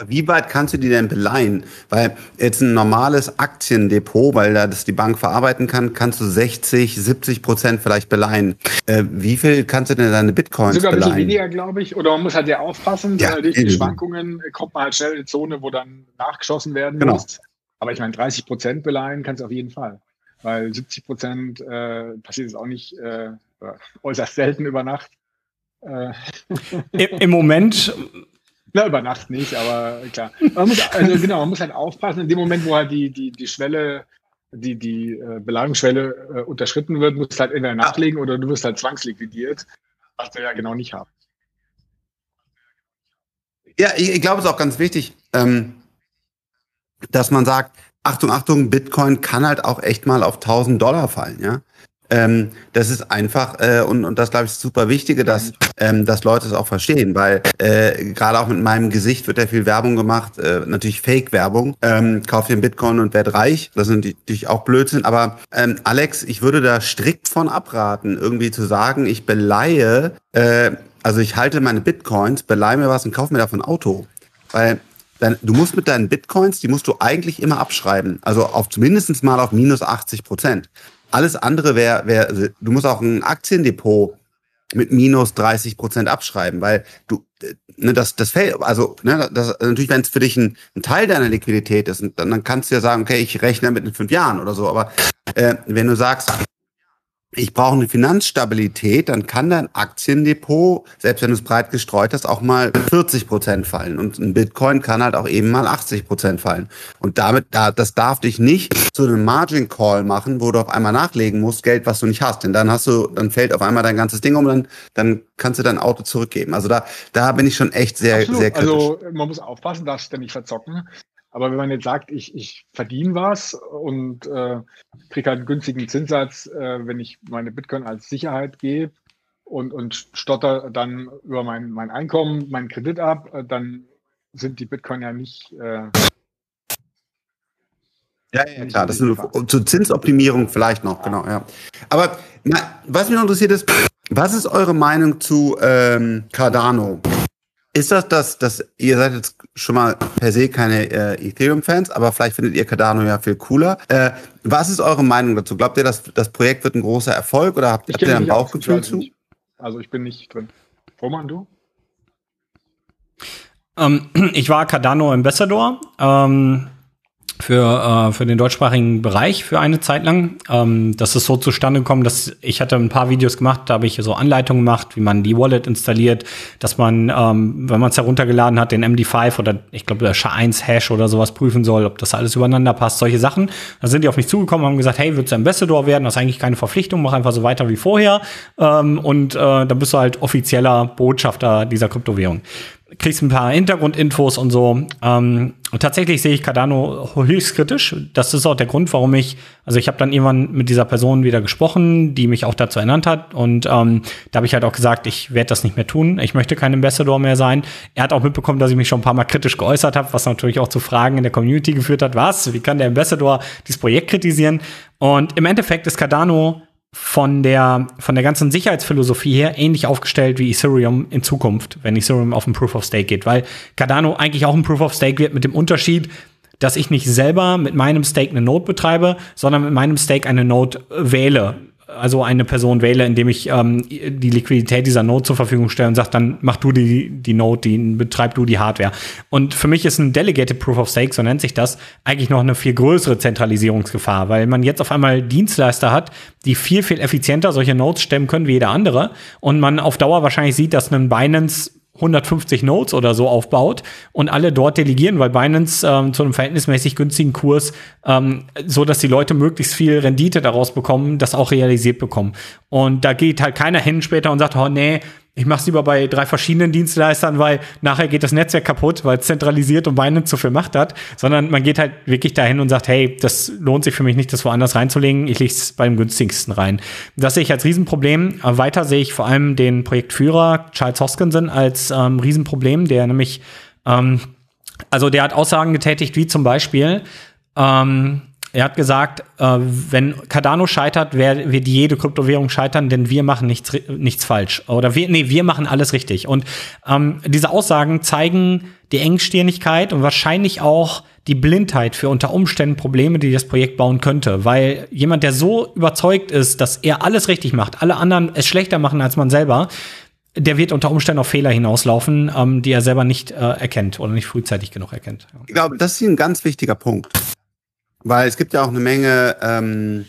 Wie weit kannst du die denn beleihen? Weil jetzt ein normales Aktiendepot, weil da das die Bank verarbeiten kann, kannst du 60, 70 Prozent vielleicht beleihen. Äh, wie viel kannst du denn deine Bitcoins
Sogar
beleihen?
Sogar ein bisschen weniger, glaube ich. Oder man muss halt sehr aufpassen. Ja, durch die Schwankungen kommt man halt schnell in eine Zone, wo dann nachgeschossen werden genau. muss. Aber ich meine, 30 Prozent beleihen kannst du auf jeden Fall. Weil 70 Prozent äh, passiert es auch nicht äh, äußerst selten über Nacht.
Äh. Im Moment
na, über Nacht nicht, aber klar. Man muss, also genau, man muss halt aufpassen, in dem Moment, wo halt die, die, die Schwelle, die, die äh, Belagungsschwelle äh, unterschritten wird, musst du halt entweder nachlegen oder du wirst halt zwangsliquidiert, was wir ja genau nicht haben.
Ja, ich, ich glaube, es ist auch ganz wichtig, ähm, dass man sagt, Achtung, Achtung, Bitcoin kann halt auch echt mal auf 1000 Dollar fallen, ja. Ähm, das ist einfach, äh, und, und das glaube ich ist super Wichtige, dass, ähm, dass Leute es auch verstehen, weil äh, gerade auch mit meinem Gesicht wird ja viel Werbung gemacht, äh, natürlich Fake-Werbung. Ähm, kauf den Bitcoin und werd reich. Das sind natürlich auch Blödsinn. Aber ähm, Alex, ich würde da strikt von abraten, irgendwie zu sagen, ich beleihe, äh, also ich halte meine Bitcoins, beleihe mir was und kaufe mir davon ein Auto. Weil dann, du musst mit deinen Bitcoins, die musst du eigentlich immer abschreiben. Also auf zumindest mal auf minus 80 Prozent. Alles andere wäre, wär, also du musst auch ein Aktiendepot mit minus 30 Prozent abschreiben, weil du, ne, das, das fällt, also, ne, das, natürlich, wenn es für dich ein, ein, Teil deiner Liquidität ist, dann, dann kannst du ja sagen, okay, ich rechne mit in fünf Jahren oder so, aber äh, wenn du sagst, ich brauche eine Finanzstabilität, dann kann dein Aktiendepot, selbst wenn du es breit gestreut hast, auch mal 40 Prozent fallen. Und ein Bitcoin kann halt auch eben mal 80 Prozent fallen. Und damit, da, das darf dich nicht zu einem Margin Call machen, wo du auf einmal nachlegen musst, Geld, was du nicht hast. Denn dann hast du, dann fällt auf einmal dein ganzes Ding um, dann, dann kannst du dein Auto zurückgeben. Also da, da bin ich schon echt sehr, Absolut. sehr kritisch.
Also man muss aufpassen, darfst du nicht verzocken. Aber wenn man jetzt sagt, ich, ich verdiene was und äh, kriege halt einen günstigen Zinssatz, äh, wenn ich meine Bitcoin als Sicherheit gebe und, und stotter dann über mein, mein Einkommen, meinen Kredit ab, äh, dann sind die Bitcoin ja nicht. Äh,
ja, ja, klar, das ist zur Zinsoptimierung vielleicht noch, genau, ja. Aber na, was mich noch interessiert ist, was ist eure Meinung zu ähm, Cardano? Ist das das, dass ihr seid jetzt schon mal per se keine äh, Ethereum-Fans, aber vielleicht findet ihr Cardano ja viel cooler. Äh, was ist eure Meinung dazu? Glaubt ihr, dass das Projekt wird ein großer Erfolg oder habt, habt ihr ein Bauchgefühl zu?
Also ich bin nicht drin. Roman, du?
Ähm, ich war Cardano Ambassador. Ähm, für, äh, für den deutschsprachigen Bereich für eine Zeit lang. Ähm, das ist so zustande gekommen, dass ich hatte ein paar Videos gemacht, da habe ich so Anleitungen gemacht, wie man die Wallet installiert, dass man, ähm, wenn man es heruntergeladen hat, den MD5 oder ich glaube der SHA-1-Hash oder sowas prüfen soll, ob das alles übereinander passt, solche Sachen. Da sind die auf mich zugekommen und haben gesagt, hey, willst du Ambassador werden? Das ist eigentlich keine Verpflichtung, mach einfach so weiter wie vorher. Ähm, und äh, dann bist du halt offizieller Botschafter dieser Kryptowährung kriegst ein paar Hintergrundinfos und so. Ähm, und tatsächlich sehe ich Cardano höchst kritisch. Das ist auch der Grund, warum ich, also ich habe dann irgendwann mit dieser Person wieder gesprochen, die mich auch dazu ernannt hat. Und ähm, da habe ich halt auch gesagt, ich werde das nicht mehr tun. Ich möchte kein Ambassador mehr sein. Er hat auch mitbekommen, dass ich mich schon ein paar Mal kritisch geäußert habe, was natürlich auch zu Fragen in der Community geführt hat. Was? Wie kann der Ambassador dieses Projekt kritisieren? Und im Endeffekt ist Cardano von der, von der ganzen Sicherheitsphilosophie her ähnlich aufgestellt wie Ethereum in Zukunft, wenn Ethereum auf ein Proof of Stake geht, weil Cardano eigentlich auch ein Proof of Stake wird mit dem Unterschied, dass ich nicht selber mit meinem Stake eine Node betreibe, sondern mit meinem Stake eine Node wähle also eine Person wähle, indem ich ähm, die Liquidität dieser Node zur Verfügung stelle und sage, dann mach du die, die Node, die, betreib du die Hardware. Und für mich ist ein Delegated Proof of Stake, so nennt sich das, eigentlich noch eine viel größere Zentralisierungsgefahr, weil man jetzt auf einmal Dienstleister hat, die viel, viel effizienter solche Nodes stemmen können wie jeder andere und man auf Dauer wahrscheinlich sieht, dass ein Binance 150 Nodes oder so aufbaut und alle dort delegieren, weil Binance ähm, zu einem verhältnismäßig günstigen Kurs, ähm, so dass die Leute möglichst viel Rendite daraus bekommen, das auch realisiert bekommen. Und da geht halt keiner hin später und sagt, oh nee, ich mache es lieber bei drei verschiedenen Dienstleistern, weil nachher geht das Netzwerk kaputt, weil es zentralisiert und Binance zu viel Macht hat, sondern man geht halt wirklich dahin und sagt, hey, das lohnt sich für mich nicht, das woanders reinzulegen, ich lege es beim günstigsten rein. Das sehe ich als Riesenproblem. Weiter sehe ich vor allem den Projektführer Charles Hoskinson als ähm, Riesenproblem, der nämlich, ähm, also der hat Aussagen getätigt, wie zum Beispiel, ähm, er hat gesagt, äh, wenn Cardano scheitert, wer, wird jede Kryptowährung scheitern, denn wir machen nichts, nichts falsch. Oder wir, nee, wir machen alles richtig. Und ähm, diese Aussagen zeigen die Engstirnigkeit und wahrscheinlich auch die Blindheit für unter Umständen Probleme, die das Projekt bauen könnte. Weil jemand, der so überzeugt ist, dass er alles richtig macht, alle anderen es schlechter machen als man selber, der wird unter Umständen auf Fehler hinauslaufen, ähm, die er selber nicht äh, erkennt oder nicht frühzeitig genug erkennt.
Ich glaube, das ist ein ganz wichtiger Punkt. Weil es gibt ja auch eine Menge ähm,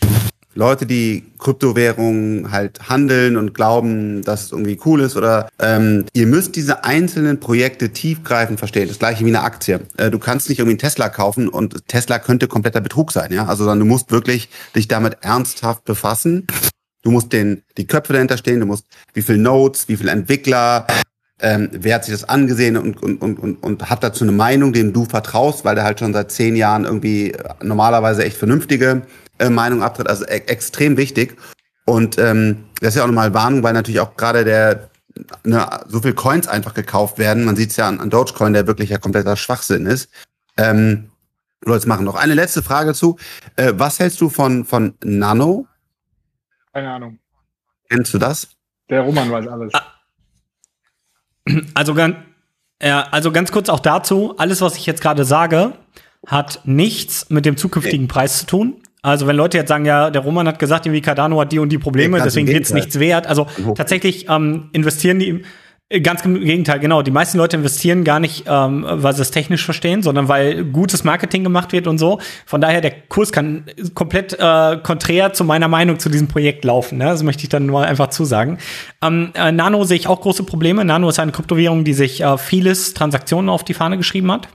Leute, die Kryptowährungen halt handeln und glauben, dass es irgendwie cool ist oder ähm, ihr müsst diese einzelnen Projekte tiefgreifend verstehen. Das gleiche wie eine Aktie. Äh, du kannst nicht irgendwie einen Tesla kaufen und Tesla könnte kompletter Betrug sein, ja. Also sondern du musst wirklich dich damit ernsthaft befassen. Du musst den, die Köpfe dahinter stehen, du musst, wie viel Nodes, wie viel Entwickler, ähm, wer hat sich das angesehen und, und, und, und, und hat dazu eine Meinung, dem du vertraust, weil der halt schon seit zehn Jahren irgendwie äh, normalerweise echt vernünftige äh, Meinung abtritt. Also e extrem wichtig. Und ähm, das ist ja auch nochmal Warnung, weil natürlich auch gerade der ne, so viel Coins einfach gekauft werden. Man sieht es ja an, an Dogecoin, der wirklich ja kompletter Schwachsinn ist. Ähm, Leute machen noch eine letzte Frage zu. Äh, was hältst du von, von Nano?
Keine Ahnung.
Kennst du das?
Der Roman weiß alles.
Also, ganz, ja, also ganz kurz auch dazu, alles, was ich jetzt gerade sage, hat nichts mit dem zukünftigen Preis zu tun. Also wenn Leute jetzt sagen, ja, der Roman hat gesagt, irgendwie Cardano hat die und die Probleme, deswegen wird es nichts wert. Also tatsächlich ähm, investieren die Ganz im Gegenteil, genau. Die meisten Leute investieren gar nicht, ähm, weil sie es technisch verstehen, sondern weil gutes Marketing gemacht wird und so. Von daher, der Kurs kann komplett äh, konträr zu meiner Meinung zu diesem Projekt laufen. Ne? Das möchte ich dann nur einfach zusagen. Ähm, äh, Nano sehe ich auch große Probleme. Nano ist eine Kryptowährung, die sich äh, vieles Transaktionen auf die Fahne geschrieben hat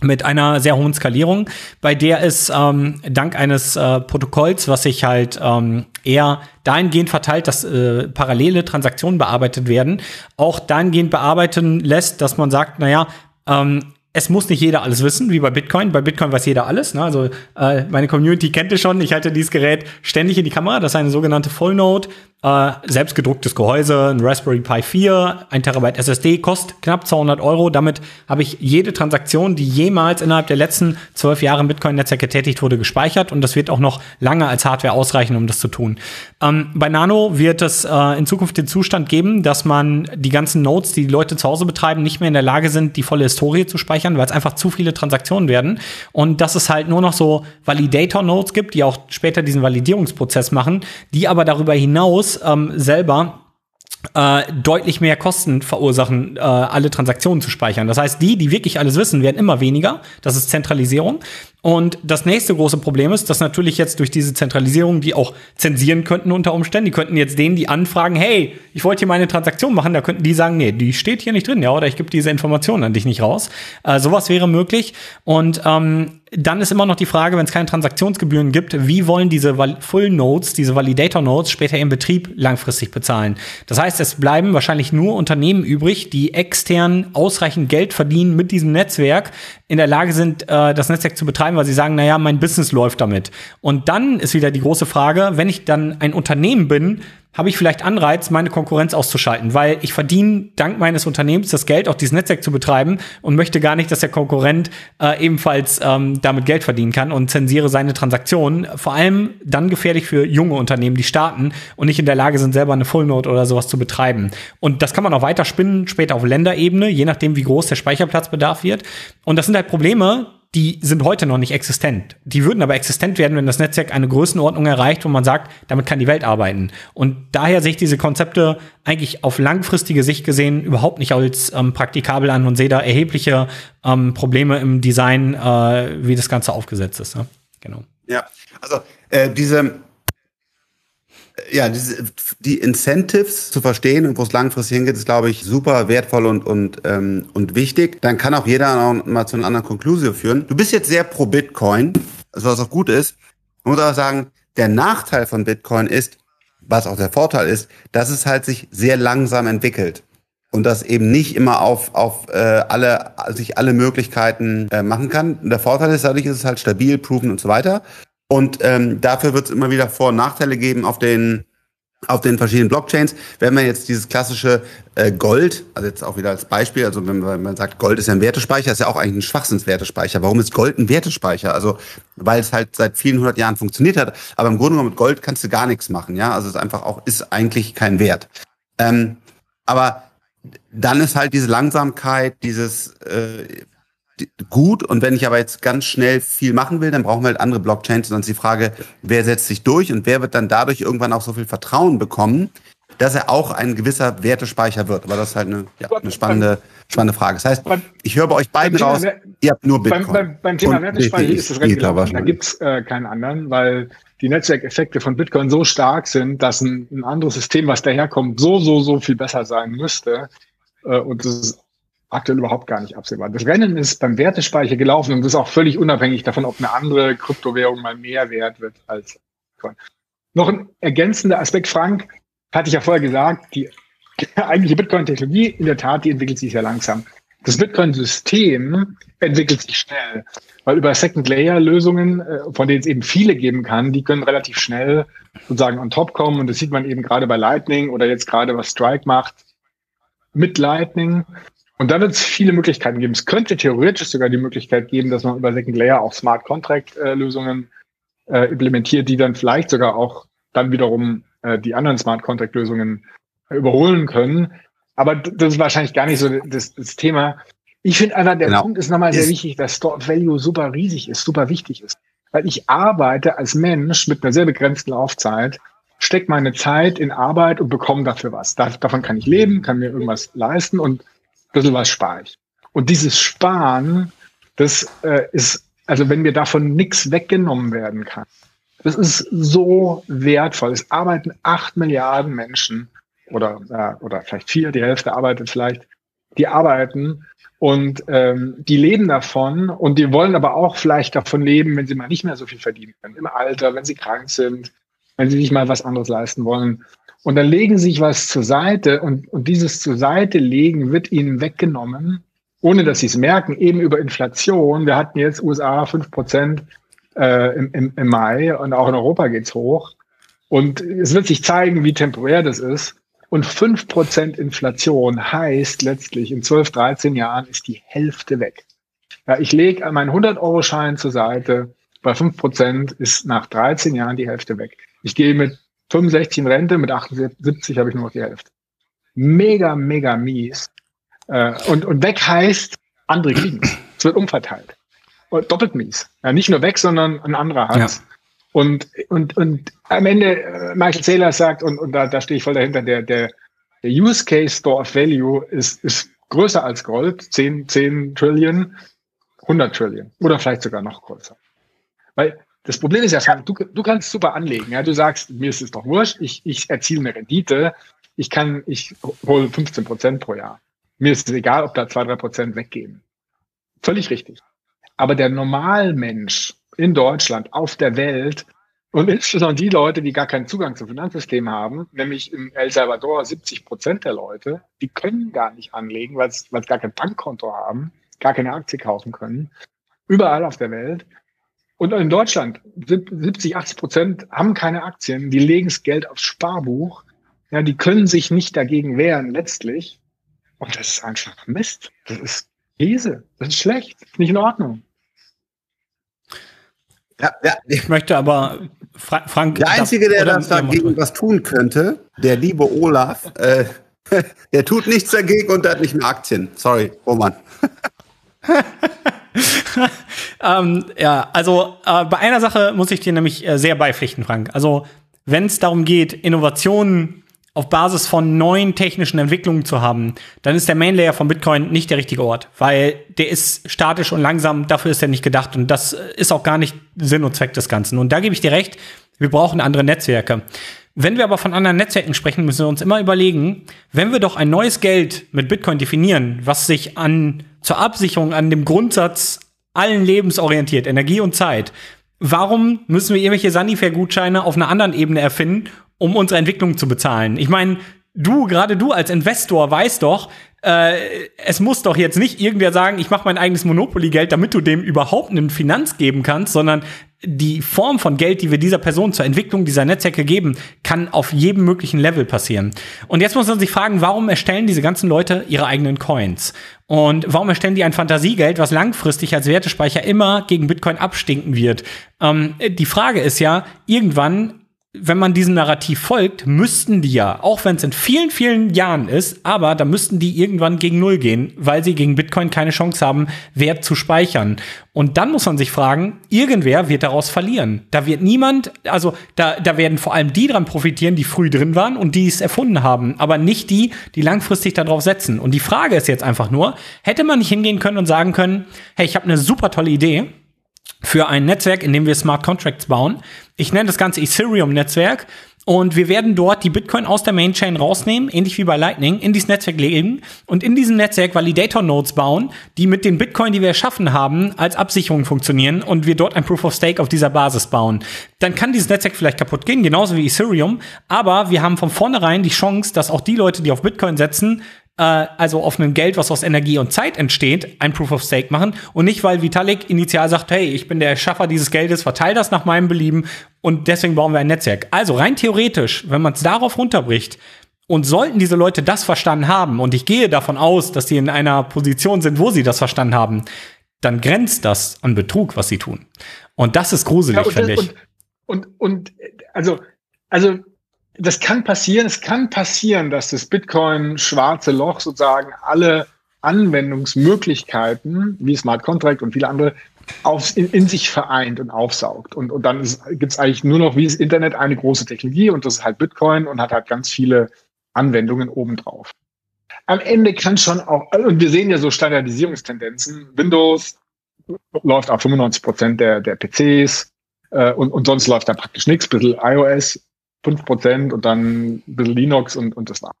mit einer sehr hohen Skalierung, bei der es ähm, dank eines äh, Protokolls, was sich halt ähm, eher dahingehend verteilt, dass äh, parallele Transaktionen bearbeitet werden, auch dahingehend bearbeiten lässt, dass man sagt, naja, ähm, es muss nicht jeder alles wissen, wie bei Bitcoin. Bei Bitcoin weiß jeder alles. Ne? Also äh, meine Community kennt es schon. Ich halte dieses Gerät ständig in die Kamera. Das ist eine sogenannte Full Node äh, selbstgedrucktes Gehäuse, ein Raspberry Pi 4, 1 Terabyte SSD, kostet knapp 200 Euro. Damit habe ich jede Transaktion, die jemals innerhalb der letzten zwölf Jahre im Bitcoin-Netzwerk getätigt wurde, gespeichert. Und das wird auch noch lange als Hardware ausreichen, um das zu tun. Ähm, bei Nano wird es äh, in Zukunft den Zustand geben, dass man die ganzen Nodes, die die Leute zu Hause betreiben, nicht mehr in der Lage sind, die volle Historie zu speichern, weil es einfach zu viele Transaktionen werden. Und dass es halt nur noch so Validator-Nodes gibt, die auch später diesen Validierungsprozess machen, die aber darüber hinaus muss ähm, selber äh, deutlich mehr Kosten verursachen, äh, alle Transaktionen zu speichern. Das heißt, die, die wirklich alles wissen, werden immer weniger. Das ist Zentralisierung. Und das nächste große Problem ist, dass natürlich jetzt durch diese Zentralisierung, die auch zensieren könnten unter Umständen, die könnten jetzt denen, die anfragen, hey, ich wollte hier meine Transaktion machen, da könnten die sagen, nee, die steht hier nicht drin, ja, oder ich gebe diese Information an dich nicht raus. Äh, sowas wäre möglich. Und ähm, dann ist immer noch die Frage, wenn es keine Transaktionsgebühren gibt, wie wollen diese Full Nodes, diese Validator Nodes später ihren Betrieb langfristig bezahlen? Das heißt, es bleiben wahrscheinlich nur Unternehmen übrig, die extern ausreichend Geld verdienen mit diesem Netzwerk, in der Lage sind, äh, das Netzwerk zu betreiben, weil sie sagen, naja, mein Business läuft damit. Und dann ist wieder die große Frage, wenn ich dann ein Unternehmen bin, habe ich vielleicht Anreiz, meine Konkurrenz auszuschalten, weil ich verdiene dank meines Unternehmens das Geld, auch dieses Netzwerk zu betreiben und möchte gar nicht, dass der Konkurrent äh, ebenfalls ähm, damit Geld verdienen kann und zensiere seine Transaktionen. Vor allem dann gefährlich für junge Unternehmen, die starten und nicht in der Lage sind, selber eine Fullnote oder sowas zu betreiben. Und das kann man auch weiter spinnen, später auf Länderebene, je nachdem, wie groß der Speicherplatzbedarf wird. Und das sind halt Probleme, die sind heute noch nicht existent. Die würden aber existent werden, wenn das Netzwerk eine Größenordnung erreicht, wo man sagt, damit kann die Welt arbeiten. Und daher sehe ich diese Konzepte eigentlich auf langfristige Sicht gesehen überhaupt nicht als ähm, praktikabel an und sehe da erhebliche ähm, Probleme im Design, äh, wie das Ganze aufgesetzt ist. Ne?
Genau. Ja, also äh, diese ja, diese, die Incentives zu verstehen und wo es langfristig hingeht, ist, glaube ich, super wertvoll und, und, ähm, und wichtig. Dann kann auch jeder auch mal zu einer anderen Konklusion führen. Du bist jetzt sehr pro Bitcoin, was auch gut ist. Man muss aber sagen, der Nachteil von Bitcoin ist, was auch der Vorteil ist, dass es halt sich sehr langsam entwickelt und das eben nicht immer auf, auf äh, alle, sich alle Möglichkeiten äh, machen kann. Der Vorteil ist, dadurch ist es halt stabil, proven und so weiter. Und ähm, dafür wird es immer wieder Vor- und Nachteile geben auf den auf den verschiedenen Blockchains. Wenn man jetzt dieses klassische äh, Gold, also jetzt auch wieder als Beispiel, also wenn man, sagt, Gold ist ja ein Wertespeicher, ist ja auch eigentlich ein Schwachsinnswertespeicher. Warum ist Gold ein Wertespeicher? Also weil es halt seit vielen hundert Jahren funktioniert hat, aber im Grunde genommen mit Gold kannst du gar nichts machen, ja. Also es ist einfach auch ist eigentlich kein Wert. Ähm, aber dann ist halt diese Langsamkeit, dieses äh, gut. Und wenn ich aber jetzt ganz schnell viel machen will, dann brauchen wir halt andere Blockchains. Und dann ist die Frage, wer setzt sich durch und wer wird dann dadurch irgendwann auch so viel Vertrauen bekommen, dass er auch ein gewisser Wertespeicher wird. Aber das ist halt eine, ja, eine spannende, spannende Frage. Das heißt, ich höre bei euch beiden raus, ihr habt nur Bitcoin.
Beim, beim, beim Thema Wertespeicher ist es recht genau. Da gibt's äh, keinen anderen, weil die Netzwerkeffekte von Bitcoin so stark sind, dass ein, ein anderes System, was daherkommt, so, so, so viel besser sein müsste. Äh, und das ist aktuell überhaupt gar nicht absehbar. Das Rennen ist beim Wertespeicher gelaufen und das ist auch völlig unabhängig davon, ob eine andere Kryptowährung mal mehr wert wird als Bitcoin. Noch ein ergänzender Aspekt, Frank, hatte ich ja vorher gesagt, die eigentliche Bitcoin-Technologie, in der Tat, die entwickelt sich sehr langsam. Das Bitcoin-System entwickelt sich schnell, weil über Second-Layer-Lösungen, äh, von denen es eben viele geben kann, die können relativ schnell sozusagen on top kommen. Und das sieht man eben gerade bei Lightning oder jetzt gerade was Strike macht mit Lightning. Und da wird es viele Möglichkeiten geben. Es könnte theoretisch sogar die Möglichkeit geben, dass man über Second Layer auch Smart Contract äh, Lösungen äh, implementiert, die dann vielleicht sogar auch dann wiederum äh, die anderen Smart Contract Lösungen äh, überholen können. Aber das ist wahrscheinlich gar nicht so das, das Thema. Ich finde einfach, der genau. Punkt ist nochmal sehr wichtig, dass Store Value super riesig ist, super wichtig ist. Weil ich arbeite als Mensch mit einer sehr begrenzten Laufzeit, stecke meine Zeit in Arbeit und bekomme dafür was. davon kann ich leben, kann mir irgendwas leisten und bisschen was spare ich. Und dieses Sparen, das äh, ist, also wenn mir davon nichts weggenommen werden kann, das ist so wertvoll. Es arbeiten acht Milliarden Menschen oder, äh, oder vielleicht vier, die Hälfte arbeitet vielleicht, die arbeiten und ähm, die leben davon und die wollen aber auch vielleicht davon leben, wenn sie mal nicht mehr so viel verdienen können, im Alter, wenn sie krank sind, wenn sie sich mal was anderes leisten wollen. Und dann legen sie sich was zur Seite und, und dieses zur Seite legen wird ihnen weggenommen, ohne dass sie es merken, eben über Inflation. Wir hatten jetzt USA fünf Prozent äh, im, im, im Mai und auch in Europa geht's hoch. Und es wird sich zeigen, wie temporär das ist. Und fünf Prozent Inflation heißt letztlich, in 12, 13 Jahren ist die Hälfte weg. Ja, ich lege meinen 100-Euro-Schein zur Seite. Bei fünf Prozent ist nach 13 Jahren die Hälfte weg. Ich gehe mit 65 in Rente, mit 78 habe ich nur noch die Hälfte. Mega, mega mies. Äh, und, und weg heißt, andere kriegen es. wird umverteilt. Und doppelt mies. Ja, nicht nur weg, sondern ein anderer hat ja. Und, und, und am Ende, äh, Michael Saylor sagt, und, und da, da stehe ich voll dahinter, der, der, der Use Case Store of Value ist, ist größer als Gold, 10, 10 Trillion, 100 Trillion oder vielleicht sogar noch größer. Weil das Problem ist ja, du, du kannst super anlegen. Ja? Du sagst, mir ist es doch wurscht, ich, ich erziele eine Rendite, ich kann, ich hole 15 Prozent pro Jahr. Mir ist es egal, ob da zwei, drei Prozent weggehen. Völlig richtig. Aber der Normalmensch in Deutschland, auf der Welt und insbesondere die Leute, die gar keinen Zugang zum Finanzsystem haben, nämlich in El Salvador 70 Prozent der Leute, die können gar nicht anlegen, weil sie gar kein Bankkonto haben, gar keine Aktie kaufen können. Überall auf der Welt. Und in Deutschland, 70, 80 Prozent haben keine Aktien, die legen das Geld aufs Sparbuch. Ja, die können sich nicht dagegen wehren, letztlich. Und das ist einfach Mist. Das ist Käse. Das ist schlecht. Das ist nicht in Ordnung.
Ja, ja. Ich möchte aber Fra Frank.
Der Einzige, der das dagegen was tun könnte, der liebe Olaf, äh, der tut nichts dagegen und hat nicht mehr Aktien. Sorry, Roman.
ähm, ja, also äh, bei einer Sache muss ich dir nämlich äh, sehr beipflichten, Frank. Also wenn es darum geht, Innovationen auf Basis von neuen technischen Entwicklungen zu haben, dann ist der Main Layer von Bitcoin nicht der richtige Ort, weil der ist statisch und langsam, dafür ist er nicht gedacht und das ist auch gar nicht Sinn und Zweck des Ganzen. Und da gebe ich dir recht, wir brauchen andere Netzwerke. Wenn wir aber von anderen Netzwerken sprechen, müssen wir uns immer überlegen, wenn wir doch ein neues Geld mit Bitcoin definieren, was sich an zur Absicherung an dem Grundsatz allen Lebens orientiert, Energie und Zeit. Warum müssen wir irgendwelche Sanifair-Gutscheine auf einer anderen Ebene erfinden, um unsere Entwicklung zu bezahlen. Ich meine, du, gerade du als Investor weißt doch, äh, es muss doch jetzt nicht irgendwer sagen, ich mache mein eigenes Monopoly-Geld, damit du dem überhaupt einen Finanz geben kannst, sondern die Form von Geld, die wir dieser Person zur Entwicklung dieser Netzwerke geben, kann auf jedem möglichen Level passieren. Und jetzt muss man sich fragen, warum erstellen diese ganzen Leute ihre eigenen Coins? Und warum erstellen die ein Fantasiegeld, was langfristig als Wertespeicher immer gegen Bitcoin abstinken wird? Ähm, die Frage ist ja, irgendwann wenn man diesem Narrativ folgt, müssten die ja, auch wenn es in vielen, vielen Jahren ist, aber da müssten die irgendwann gegen Null gehen, weil sie gegen Bitcoin keine Chance haben, Wert zu speichern. Und dann muss man sich fragen, irgendwer wird daraus verlieren. Da wird niemand, also da, da werden vor allem die dran profitieren, die früh drin waren und die es erfunden haben, aber nicht die, die langfristig darauf setzen. Und die Frage ist jetzt einfach nur, hätte man nicht hingehen können und sagen können, hey, ich habe eine super tolle Idee, für ein Netzwerk, in dem wir Smart Contracts bauen. Ich nenne das Ganze Ethereum-Netzwerk. Und wir werden dort die Bitcoin aus der Mainchain rausnehmen, ähnlich wie bei Lightning, in dieses Netzwerk legen und in diesem Netzwerk Validator-Nodes bauen, die mit den Bitcoin, die wir erschaffen haben, als Absicherung funktionieren und wir dort ein Proof of Stake auf dieser Basis bauen. Dann kann dieses Netzwerk vielleicht kaputt gehen, genauso wie Ethereum, aber wir haben von vornherein die Chance, dass auch die Leute, die auf Bitcoin setzen, äh, also auf einem Geld, was aus Energie und Zeit entsteht, ein Proof of Stake machen und nicht, weil Vitalik initial sagt, hey, ich bin der Schaffer dieses Geldes, verteile das nach meinem Belieben und deswegen bauen wir ein Netzwerk. Also rein theoretisch, wenn man es darauf runterbricht, und sollten diese Leute das verstanden haben, und ich gehe davon aus, dass sie in einer Position sind, wo sie das verstanden haben, dann grenzt das an Betrug, was sie tun. Und das ist gruselig, ja, finde ich.
Und, und, und also, also das kann passieren. Es kann passieren, dass das Bitcoin schwarze Loch sozusagen alle Anwendungsmöglichkeiten wie Smart Contract und viele andere auf, in, in sich vereint und aufsaugt. Und, und dann gibt es eigentlich nur noch wie das Internet eine große Technologie und das ist halt Bitcoin und hat halt ganz viele Anwendungen obendrauf. Am Ende kann schon auch, und wir sehen ja so Standardisierungstendenzen, Windows läuft auf 95 Prozent der, der PCs äh, und, und sonst läuft da praktisch nichts, bisschen iOS 5% und dann ein bisschen Linux und, und das war.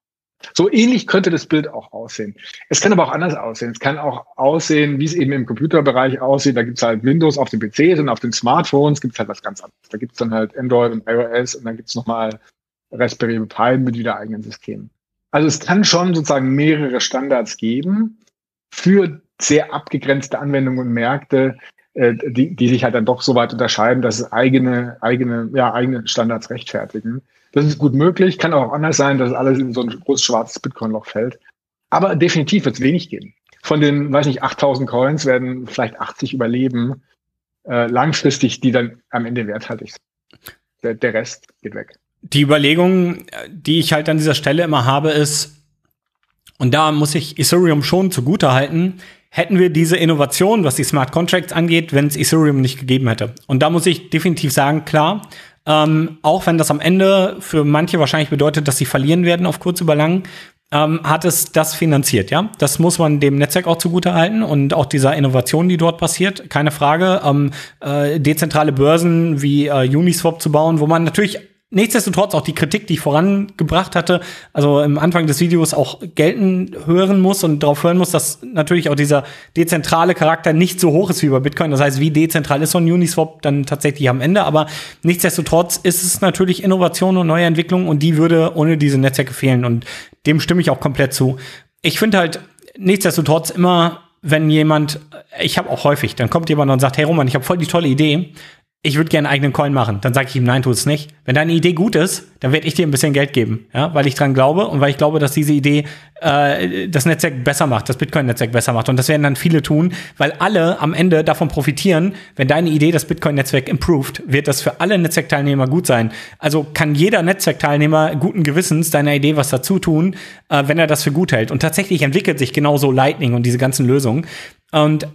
So ähnlich könnte das Bild auch aussehen. Es kann aber auch anders aussehen. Es kann auch aussehen, wie es eben im Computerbereich aussieht. Da gibt es halt Windows auf den PCs und auf den Smartphones gibt es halt was ganz anderes. Da gibt es dann halt Android und iOS und dann gibt es nochmal Raspberry Pi mit wieder eigenen Systemen. Also es kann schon sozusagen mehrere Standards geben für sehr abgegrenzte Anwendungen und Märkte, die, die sich halt dann doch so weit unterscheiden, dass es eigene, eigene, ja, eigene Standards rechtfertigen. Das ist gut möglich, kann auch anders sein, dass alles in so ein großes schwarzes Bitcoin-Loch fällt. Aber definitiv wird es wenig geben. Von den, weiß nicht, 8000 Coins werden vielleicht 80 überleben, äh, langfristig, die dann am Ende werthaltig sind. Der, der Rest geht weg.
Die Überlegung, die ich halt an dieser Stelle immer habe, ist, und da muss ich Ethereum schon zugute halten, hätten wir diese Innovation, was die Smart Contracts angeht, wenn es Ethereum nicht gegeben hätte. Und da muss ich definitiv sagen, klar, ähm, auch wenn das am Ende für manche wahrscheinlich bedeutet, dass sie verlieren werden auf kurz über lang, ähm, hat es das finanziert, ja. Das muss man dem Netzwerk auch zugute halten und auch dieser Innovation, die dort passiert, keine Frage. Ähm, äh, dezentrale Börsen wie äh, Uniswap zu bauen, wo man natürlich nichtsdestotrotz auch die Kritik, die ich vorangebracht hatte, also im Anfang des Videos auch gelten hören muss und darauf hören muss, dass natürlich auch dieser dezentrale Charakter nicht so hoch ist wie bei Bitcoin. Das heißt, wie dezentral ist so ein Uniswap dann tatsächlich am Ende? Aber nichtsdestotrotz ist es natürlich Innovation und neue Entwicklung und die würde ohne diese Netzwerke fehlen und dem stimme ich auch komplett zu. Ich finde halt nichtsdestotrotz immer wenn jemand, ich habe auch häufig, dann kommt jemand und sagt, hey Roman, ich habe voll die tolle Idee, ich würde gerne einen eigenen Coin machen. Dann sage ich ihm, nein, tu es nicht. Wenn deine Idee gut ist, dann werde ich dir ein bisschen Geld geben, ja, weil ich dran glaube und weil ich glaube, dass diese Idee äh, das Netzwerk besser macht, das Bitcoin-Netzwerk besser macht. Und das werden dann viele tun, weil alle am Ende davon profitieren, wenn deine Idee das Bitcoin-Netzwerk improved, wird das für alle Netzwerkteilnehmer gut sein. Also kann jeder Netzwerkteilnehmer guten Gewissens deiner Idee was dazu tun, äh, wenn er das für gut hält. Und tatsächlich entwickelt sich genauso Lightning und diese ganzen Lösungen. Und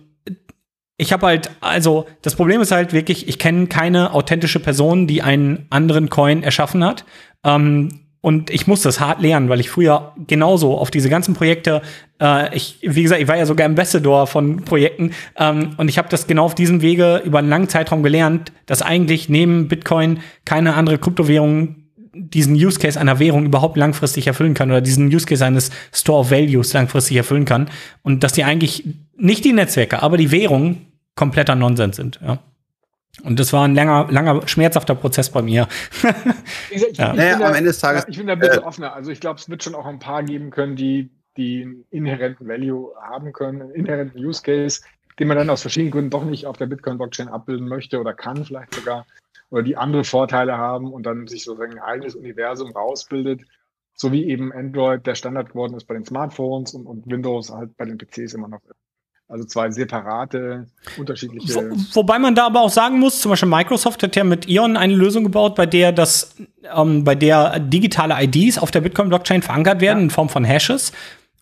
ich habe halt, also das Problem ist halt wirklich, ich kenne keine authentische Person, die einen anderen Coin erschaffen hat. Ähm, und ich muss das hart lernen, weil ich früher genauso auf diese ganzen Projekte, äh, ich, wie gesagt, ich war ja sogar Ambassador von Projekten ähm, und ich habe das genau auf diesem Wege über einen langen Zeitraum gelernt, dass eigentlich neben Bitcoin keine andere Kryptowährung diesen Use Case einer Währung überhaupt langfristig erfüllen kann oder diesen Use Case eines Store of Values langfristig erfüllen kann und dass die eigentlich nicht die Netzwerke, aber die Währung kompletter Nonsens sind. Ja. Und das war ein langer, langer, schmerzhafter Prozess bei mir.
ich, ich, ja. naja, am Ende des Tages. Ich bin da ein bisschen äh, offener. Also ich glaube, es wird schon auch ein paar geben können, die, die einen inhärenten Value haben können, einen inhärenten Use Case, den man dann aus verschiedenen Gründen doch nicht auf der Bitcoin-Blockchain abbilden möchte oder kann vielleicht sogar, oder die andere Vorteile haben und dann sich sozusagen ein eigenes Universum rausbildet, so wie eben Android der Standard geworden ist bei den Smartphones und, und Windows halt bei den PCs immer noch ist. Also zwei separate, unterschiedliche. Wo,
wobei man da aber auch sagen muss, zum Beispiel Microsoft hat ja mit Ion eine Lösung gebaut, bei der das, ähm, bei der digitale IDs auf der Bitcoin-Blockchain verankert werden ja. in Form von Hashes.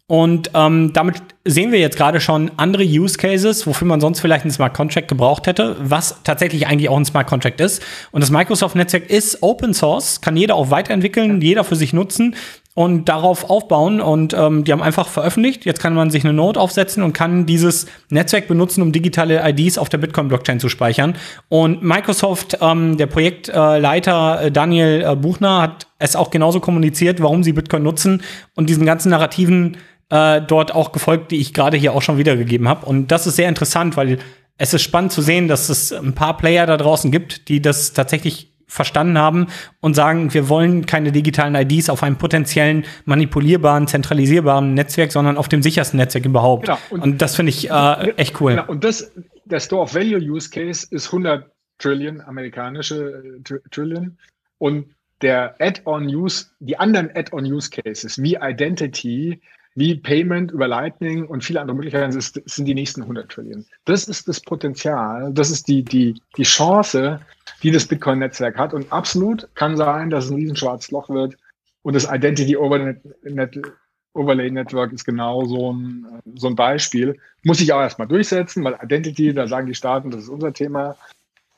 Und ähm, damit sehen wir jetzt gerade schon andere Use Cases, wofür man sonst vielleicht einen Smart Contract gebraucht hätte, was tatsächlich eigentlich auch ein Smart Contract ist. Und das Microsoft-Netzwerk ist Open Source, kann jeder auch weiterentwickeln, jeder für sich nutzen und darauf aufbauen. Und ähm, die haben einfach veröffentlicht. Jetzt kann man sich eine Note aufsetzen und kann dieses Netzwerk benutzen, um digitale IDs auf der Bitcoin-Blockchain zu speichern. Und Microsoft, ähm, der Projektleiter äh, Daniel äh, Buchner, hat es auch genauso kommuniziert, warum sie Bitcoin nutzen und diesen ganzen Narrativen äh, dort auch gefolgt, die ich gerade hier auch schon wiedergegeben habe. Und das ist sehr interessant, weil es ist spannend zu sehen, dass es ein paar Player da draußen gibt, die das tatsächlich verstanden haben und sagen, wir wollen keine digitalen IDs auf einem potenziellen manipulierbaren, zentralisierbaren Netzwerk, sondern auf dem sichersten Netzwerk überhaupt. Genau. Und, und, das finde ich äh, echt cool. Genau.
Und das, der Store of Value Use Case ist 100 Trillion, amerikanische äh, Trillion. Und der Add-on Use, die anderen Add-on Use Cases wie Identity, wie Payment über Lightning und viele andere Möglichkeiten ist, sind die nächsten 100 Trillion. Das ist das Potenzial, das ist die, die, die Chance, die das Bitcoin-Netzwerk hat. Und absolut kann sein, dass es ein riesenschwarzes Loch wird. Und das Identity Overlay Network ist genau so ein, so ein Beispiel. Muss ich auch erstmal durchsetzen, weil Identity, da sagen die Staaten, das ist unser Thema.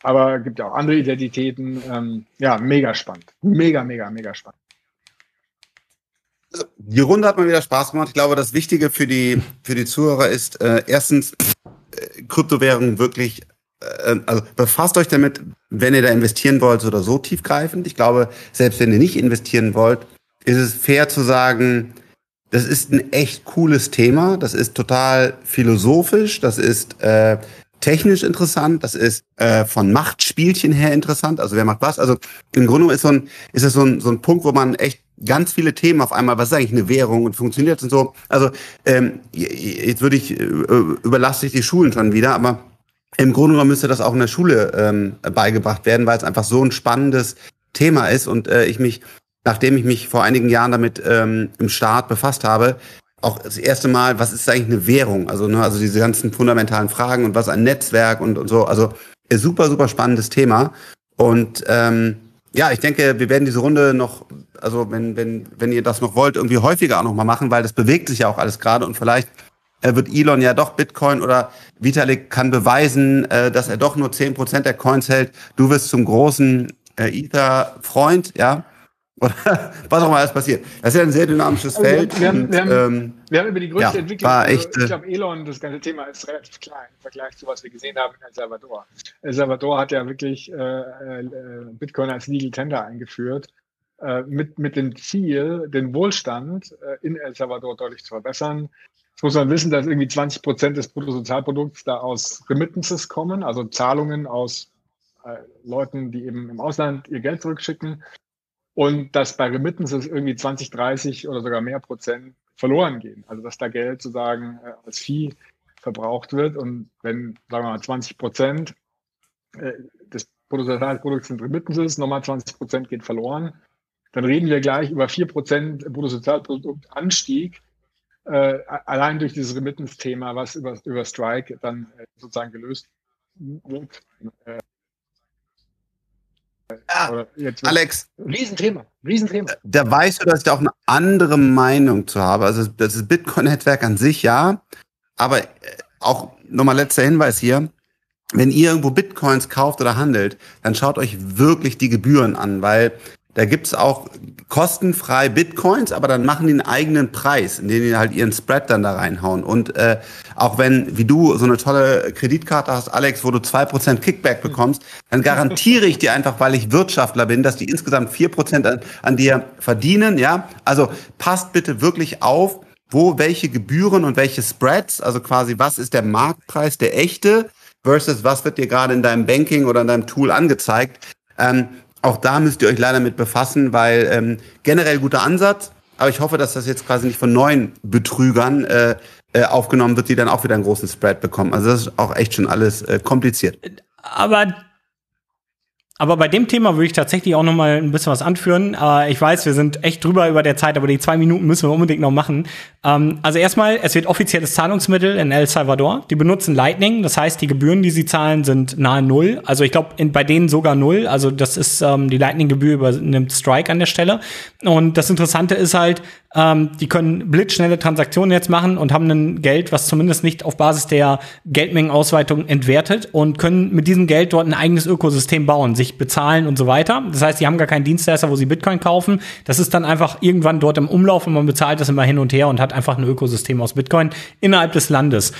Aber gibt ja auch andere Identitäten. Ähm, ja, mega spannend. Mega, mega, mega spannend.
Die Runde hat mal wieder Spaß gemacht. Ich glaube, das Wichtige für die, für die Zuhörer ist, äh, erstens, äh, Kryptowährungen wirklich, äh, also befasst euch damit, wenn ihr da investieren wollt oder so tiefgreifend. Ich glaube, selbst wenn ihr nicht investieren wollt, ist es fair zu sagen, das ist ein echt cooles Thema. Das ist total philosophisch. Das ist äh, technisch interessant. Das ist äh, von Machtspielchen her interessant. Also wer macht was? Also im Grunde ist so ein, ist es so ein, so ein Punkt, wo man echt ganz viele Themen auf einmal, was ist eigentlich eine Währung und funktioniert und so. Also ähm, jetzt würde ich, äh, überlasse ich die Schulen schon wieder, aber im Grunde genommen müsste das auch in der Schule ähm, beigebracht werden, weil es einfach so ein spannendes Thema ist und äh, ich mich, nachdem ich mich vor einigen Jahren damit ähm, im Staat befasst habe, auch das erste Mal, was ist eigentlich eine Währung? Also, ne, also diese ganzen fundamentalen Fragen und was ein Netzwerk und, und so. Also super, super spannendes Thema. Und ähm, ja, ich denke, wir werden diese Runde noch, also wenn, wenn, wenn ihr das noch wollt, irgendwie häufiger auch noch mal machen, weil das bewegt sich ja auch alles gerade und vielleicht äh, wird Elon ja doch Bitcoin oder Vitalik kann beweisen, äh, dass er doch nur zehn Prozent der Coins hält. Du wirst zum großen äh, Ether-Freund, ja. Oder was auch immer alles passiert. Das ist ja ein sehr dynamisches also Feld.
Wir haben, und, wir, haben, ähm, wir haben, über die größte ja, Entwicklung, also echt, ich glaube, Elon, das ganze Thema ist relativ klein im Vergleich zu was wir gesehen haben in El Salvador. El Salvador hat ja wirklich äh, äh, Bitcoin als Legal Tender eingeführt, äh, mit, mit dem Ziel, den Wohlstand äh, in El Salvador deutlich zu verbessern. Jetzt muss man wissen, dass irgendwie 20 Prozent des Bruttosozialprodukts da aus Remittances kommen, also Zahlungen aus äh, Leuten, die eben im Ausland ihr Geld zurückschicken und dass bei Remittances irgendwie 20, 30 oder sogar mehr Prozent verloren gehen. Also dass da Geld sozusagen äh, als Vieh verbraucht wird und wenn, sagen wir mal, 20 Prozent äh, des Bruttosozialprodukts sind Remittances, nochmal 20 Prozent geht verloren, dann reden wir gleich über 4 Prozent Bruttosozialproduktanstieg, äh, allein durch dieses Remittance-Thema, was über, über Strike dann äh, sozusagen gelöst wird. Äh,
ja, Alex.
Riesenthema, Riesenthema.
Da weißt du, dass ich da auch eine andere Meinung zu habe. Also das Bitcoin-Netzwerk an sich ja, aber äh, auch nochmal letzter Hinweis hier. Wenn ihr irgendwo Bitcoins kauft oder handelt, dann schaut euch wirklich die Gebühren an, weil da gibt's auch kostenfrei Bitcoins, aber dann machen die einen eigenen Preis, in den die halt ihren Spread dann da reinhauen. Und äh, auch wenn, wie du so eine tolle Kreditkarte hast, Alex, wo du zwei Prozent Kickback bekommst, dann garantiere ich dir einfach, weil ich Wirtschaftler bin, dass die insgesamt vier Prozent an, an dir verdienen. Ja, Also passt bitte wirklich auf, wo welche Gebühren und welche Spreads, also quasi was ist der Marktpreis, der echte, versus was wird dir gerade in deinem Banking oder in deinem Tool angezeigt. Ähm, auch da müsst ihr euch leider mit befassen, weil ähm, generell guter Ansatz, aber ich hoffe, dass das jetzt quasi nicht von neuen Betrügern äh, äh, aufgenommen wird, die dann auch wieder einen großen Spread bekommen. Also das ist auch echt schon alles äh, kompliziert.
Aber aber bei dem Thema würde ich tatsächlich auch noch mal ein bisschen was anführen. Äh, ich weiß, wir sind echt drüber über der Zeit, aber die zwei Minuten müssen wir unbedingt noch machen. Ähm, also erstmal, es wird offizielles Zahlungsmittel in El Salvador. Die benutzen Lightning, das heißt, die Gebühren, die sie zahlen, sind nahe null. Also ich glaube, bei denen sogar null. Also das ist ähm, die Lightning-Gebühr übernimmt Strike an der Stelle. Und das Interessante ist halt, ähm, die können blitzschnelle Transaktionen jetzt machen und haben ein Geld, was zumindest nicht auf Basis der Geldmengenausweitung entwertet und können mit diesem Geld dort ein eigenes Ökosystem bauen, sich bezahlen und so weiter. Das heißt, sie haben gar keinen Dienstleister, wo sie Bitcoin kaufen. Das ist dann einfach irgendwann dort im Umlauf und man bezahlt das immer hin und her und hat einfach ein Ökosystem aus Bitcoin innerhalb des Landes.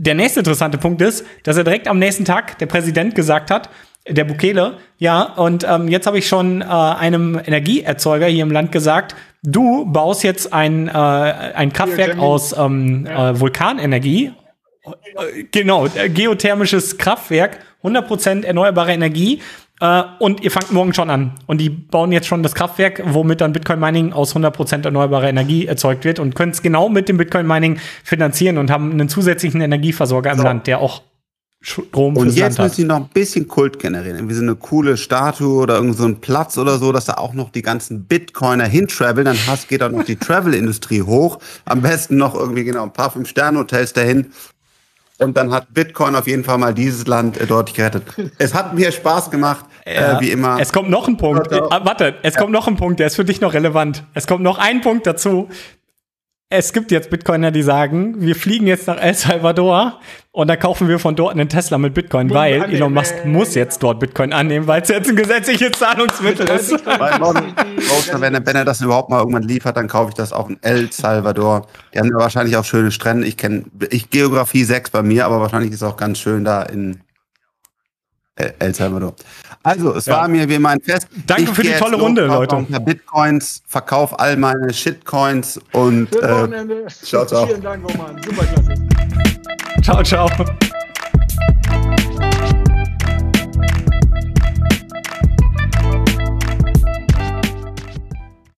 Der nächste interessante Punkt ist, dass er direkt am nächsten Tag der Präsident gesagt hat, der Bukele, ja, und ähm, jetzt habe ich schon äh, einem Energieerzeuger hier im Land gesagt, du baust jetzt ein, äh, ein Kraftwerk aus ähm, ja. äh, Vulkanenergie. Äh, genau, äh, geothermisches Kraftwerk, 100% erneuerbare Energie. Äh, und ihr fangt morgen schon an. Und die bauen jetzt schon das Kraftwerk, womit dann Bitcoin-Mining aus 100% erneuerbarer Energie erzeugt wird und können es genau mit dem Bitcoin-Mining finanzieren und haben einen zusätzlichen Energieversorger im Land, der auch
Strom Und jetzt müssen sie noch ein bisschen Kult generieren. Irgendwie so eine coole Statue oder irgend so ein Platz oder so, dass da auch noch die ganzen Bitcoiner hintraveln. Dann hast, geht auch noch die Travel-Industrie hoch. Am besten noch irgendwie genau ein paar Fünf-Sterne-Hotels dahin. Und dann hat Bitcoin auf jeden Fall mal dieses Land äh, deutlich gerettet. Es hat mir Spaß gemacht, äh, ja. äh, wie immer.
Es kommt noch ein Punkt. Äh, warte, es ja. kommt noch ein Punkt, der ist für dich noch relevant. Es kommt noch ein Punkt dazu. Es gibt jetzt Bitcoiner, die sagen, wir fliegen jetzt nach El Salvador und da kaufen wir von dort einen Tesla mit Bitcoin, weil annehmen. Elon Musk muss jetzt dort Bitcoin annehmen, weil es jetzt ein gesetzliches Zahlungsmittel ist.
wenn, er, wenn er das überhaupt mal irgendwann liefert, dann kaufe ich das auch in El Salvador. Die haben ja wahrscheinlich auch schöne Strände. Ich kenne ich Geografie 6 bei mir, aber wahrscheinlich ist es auch ganz schön da in El Salvador. Also, es ja. war mir wie immer ein Fest.
Danke ich für die tolle Runde, Leute.
Bitcoins, verkauf all meine Shitcoins und äh,
ciao, ciao. Vielen Dank, Roman. Super klasse.
Ciao, ciao.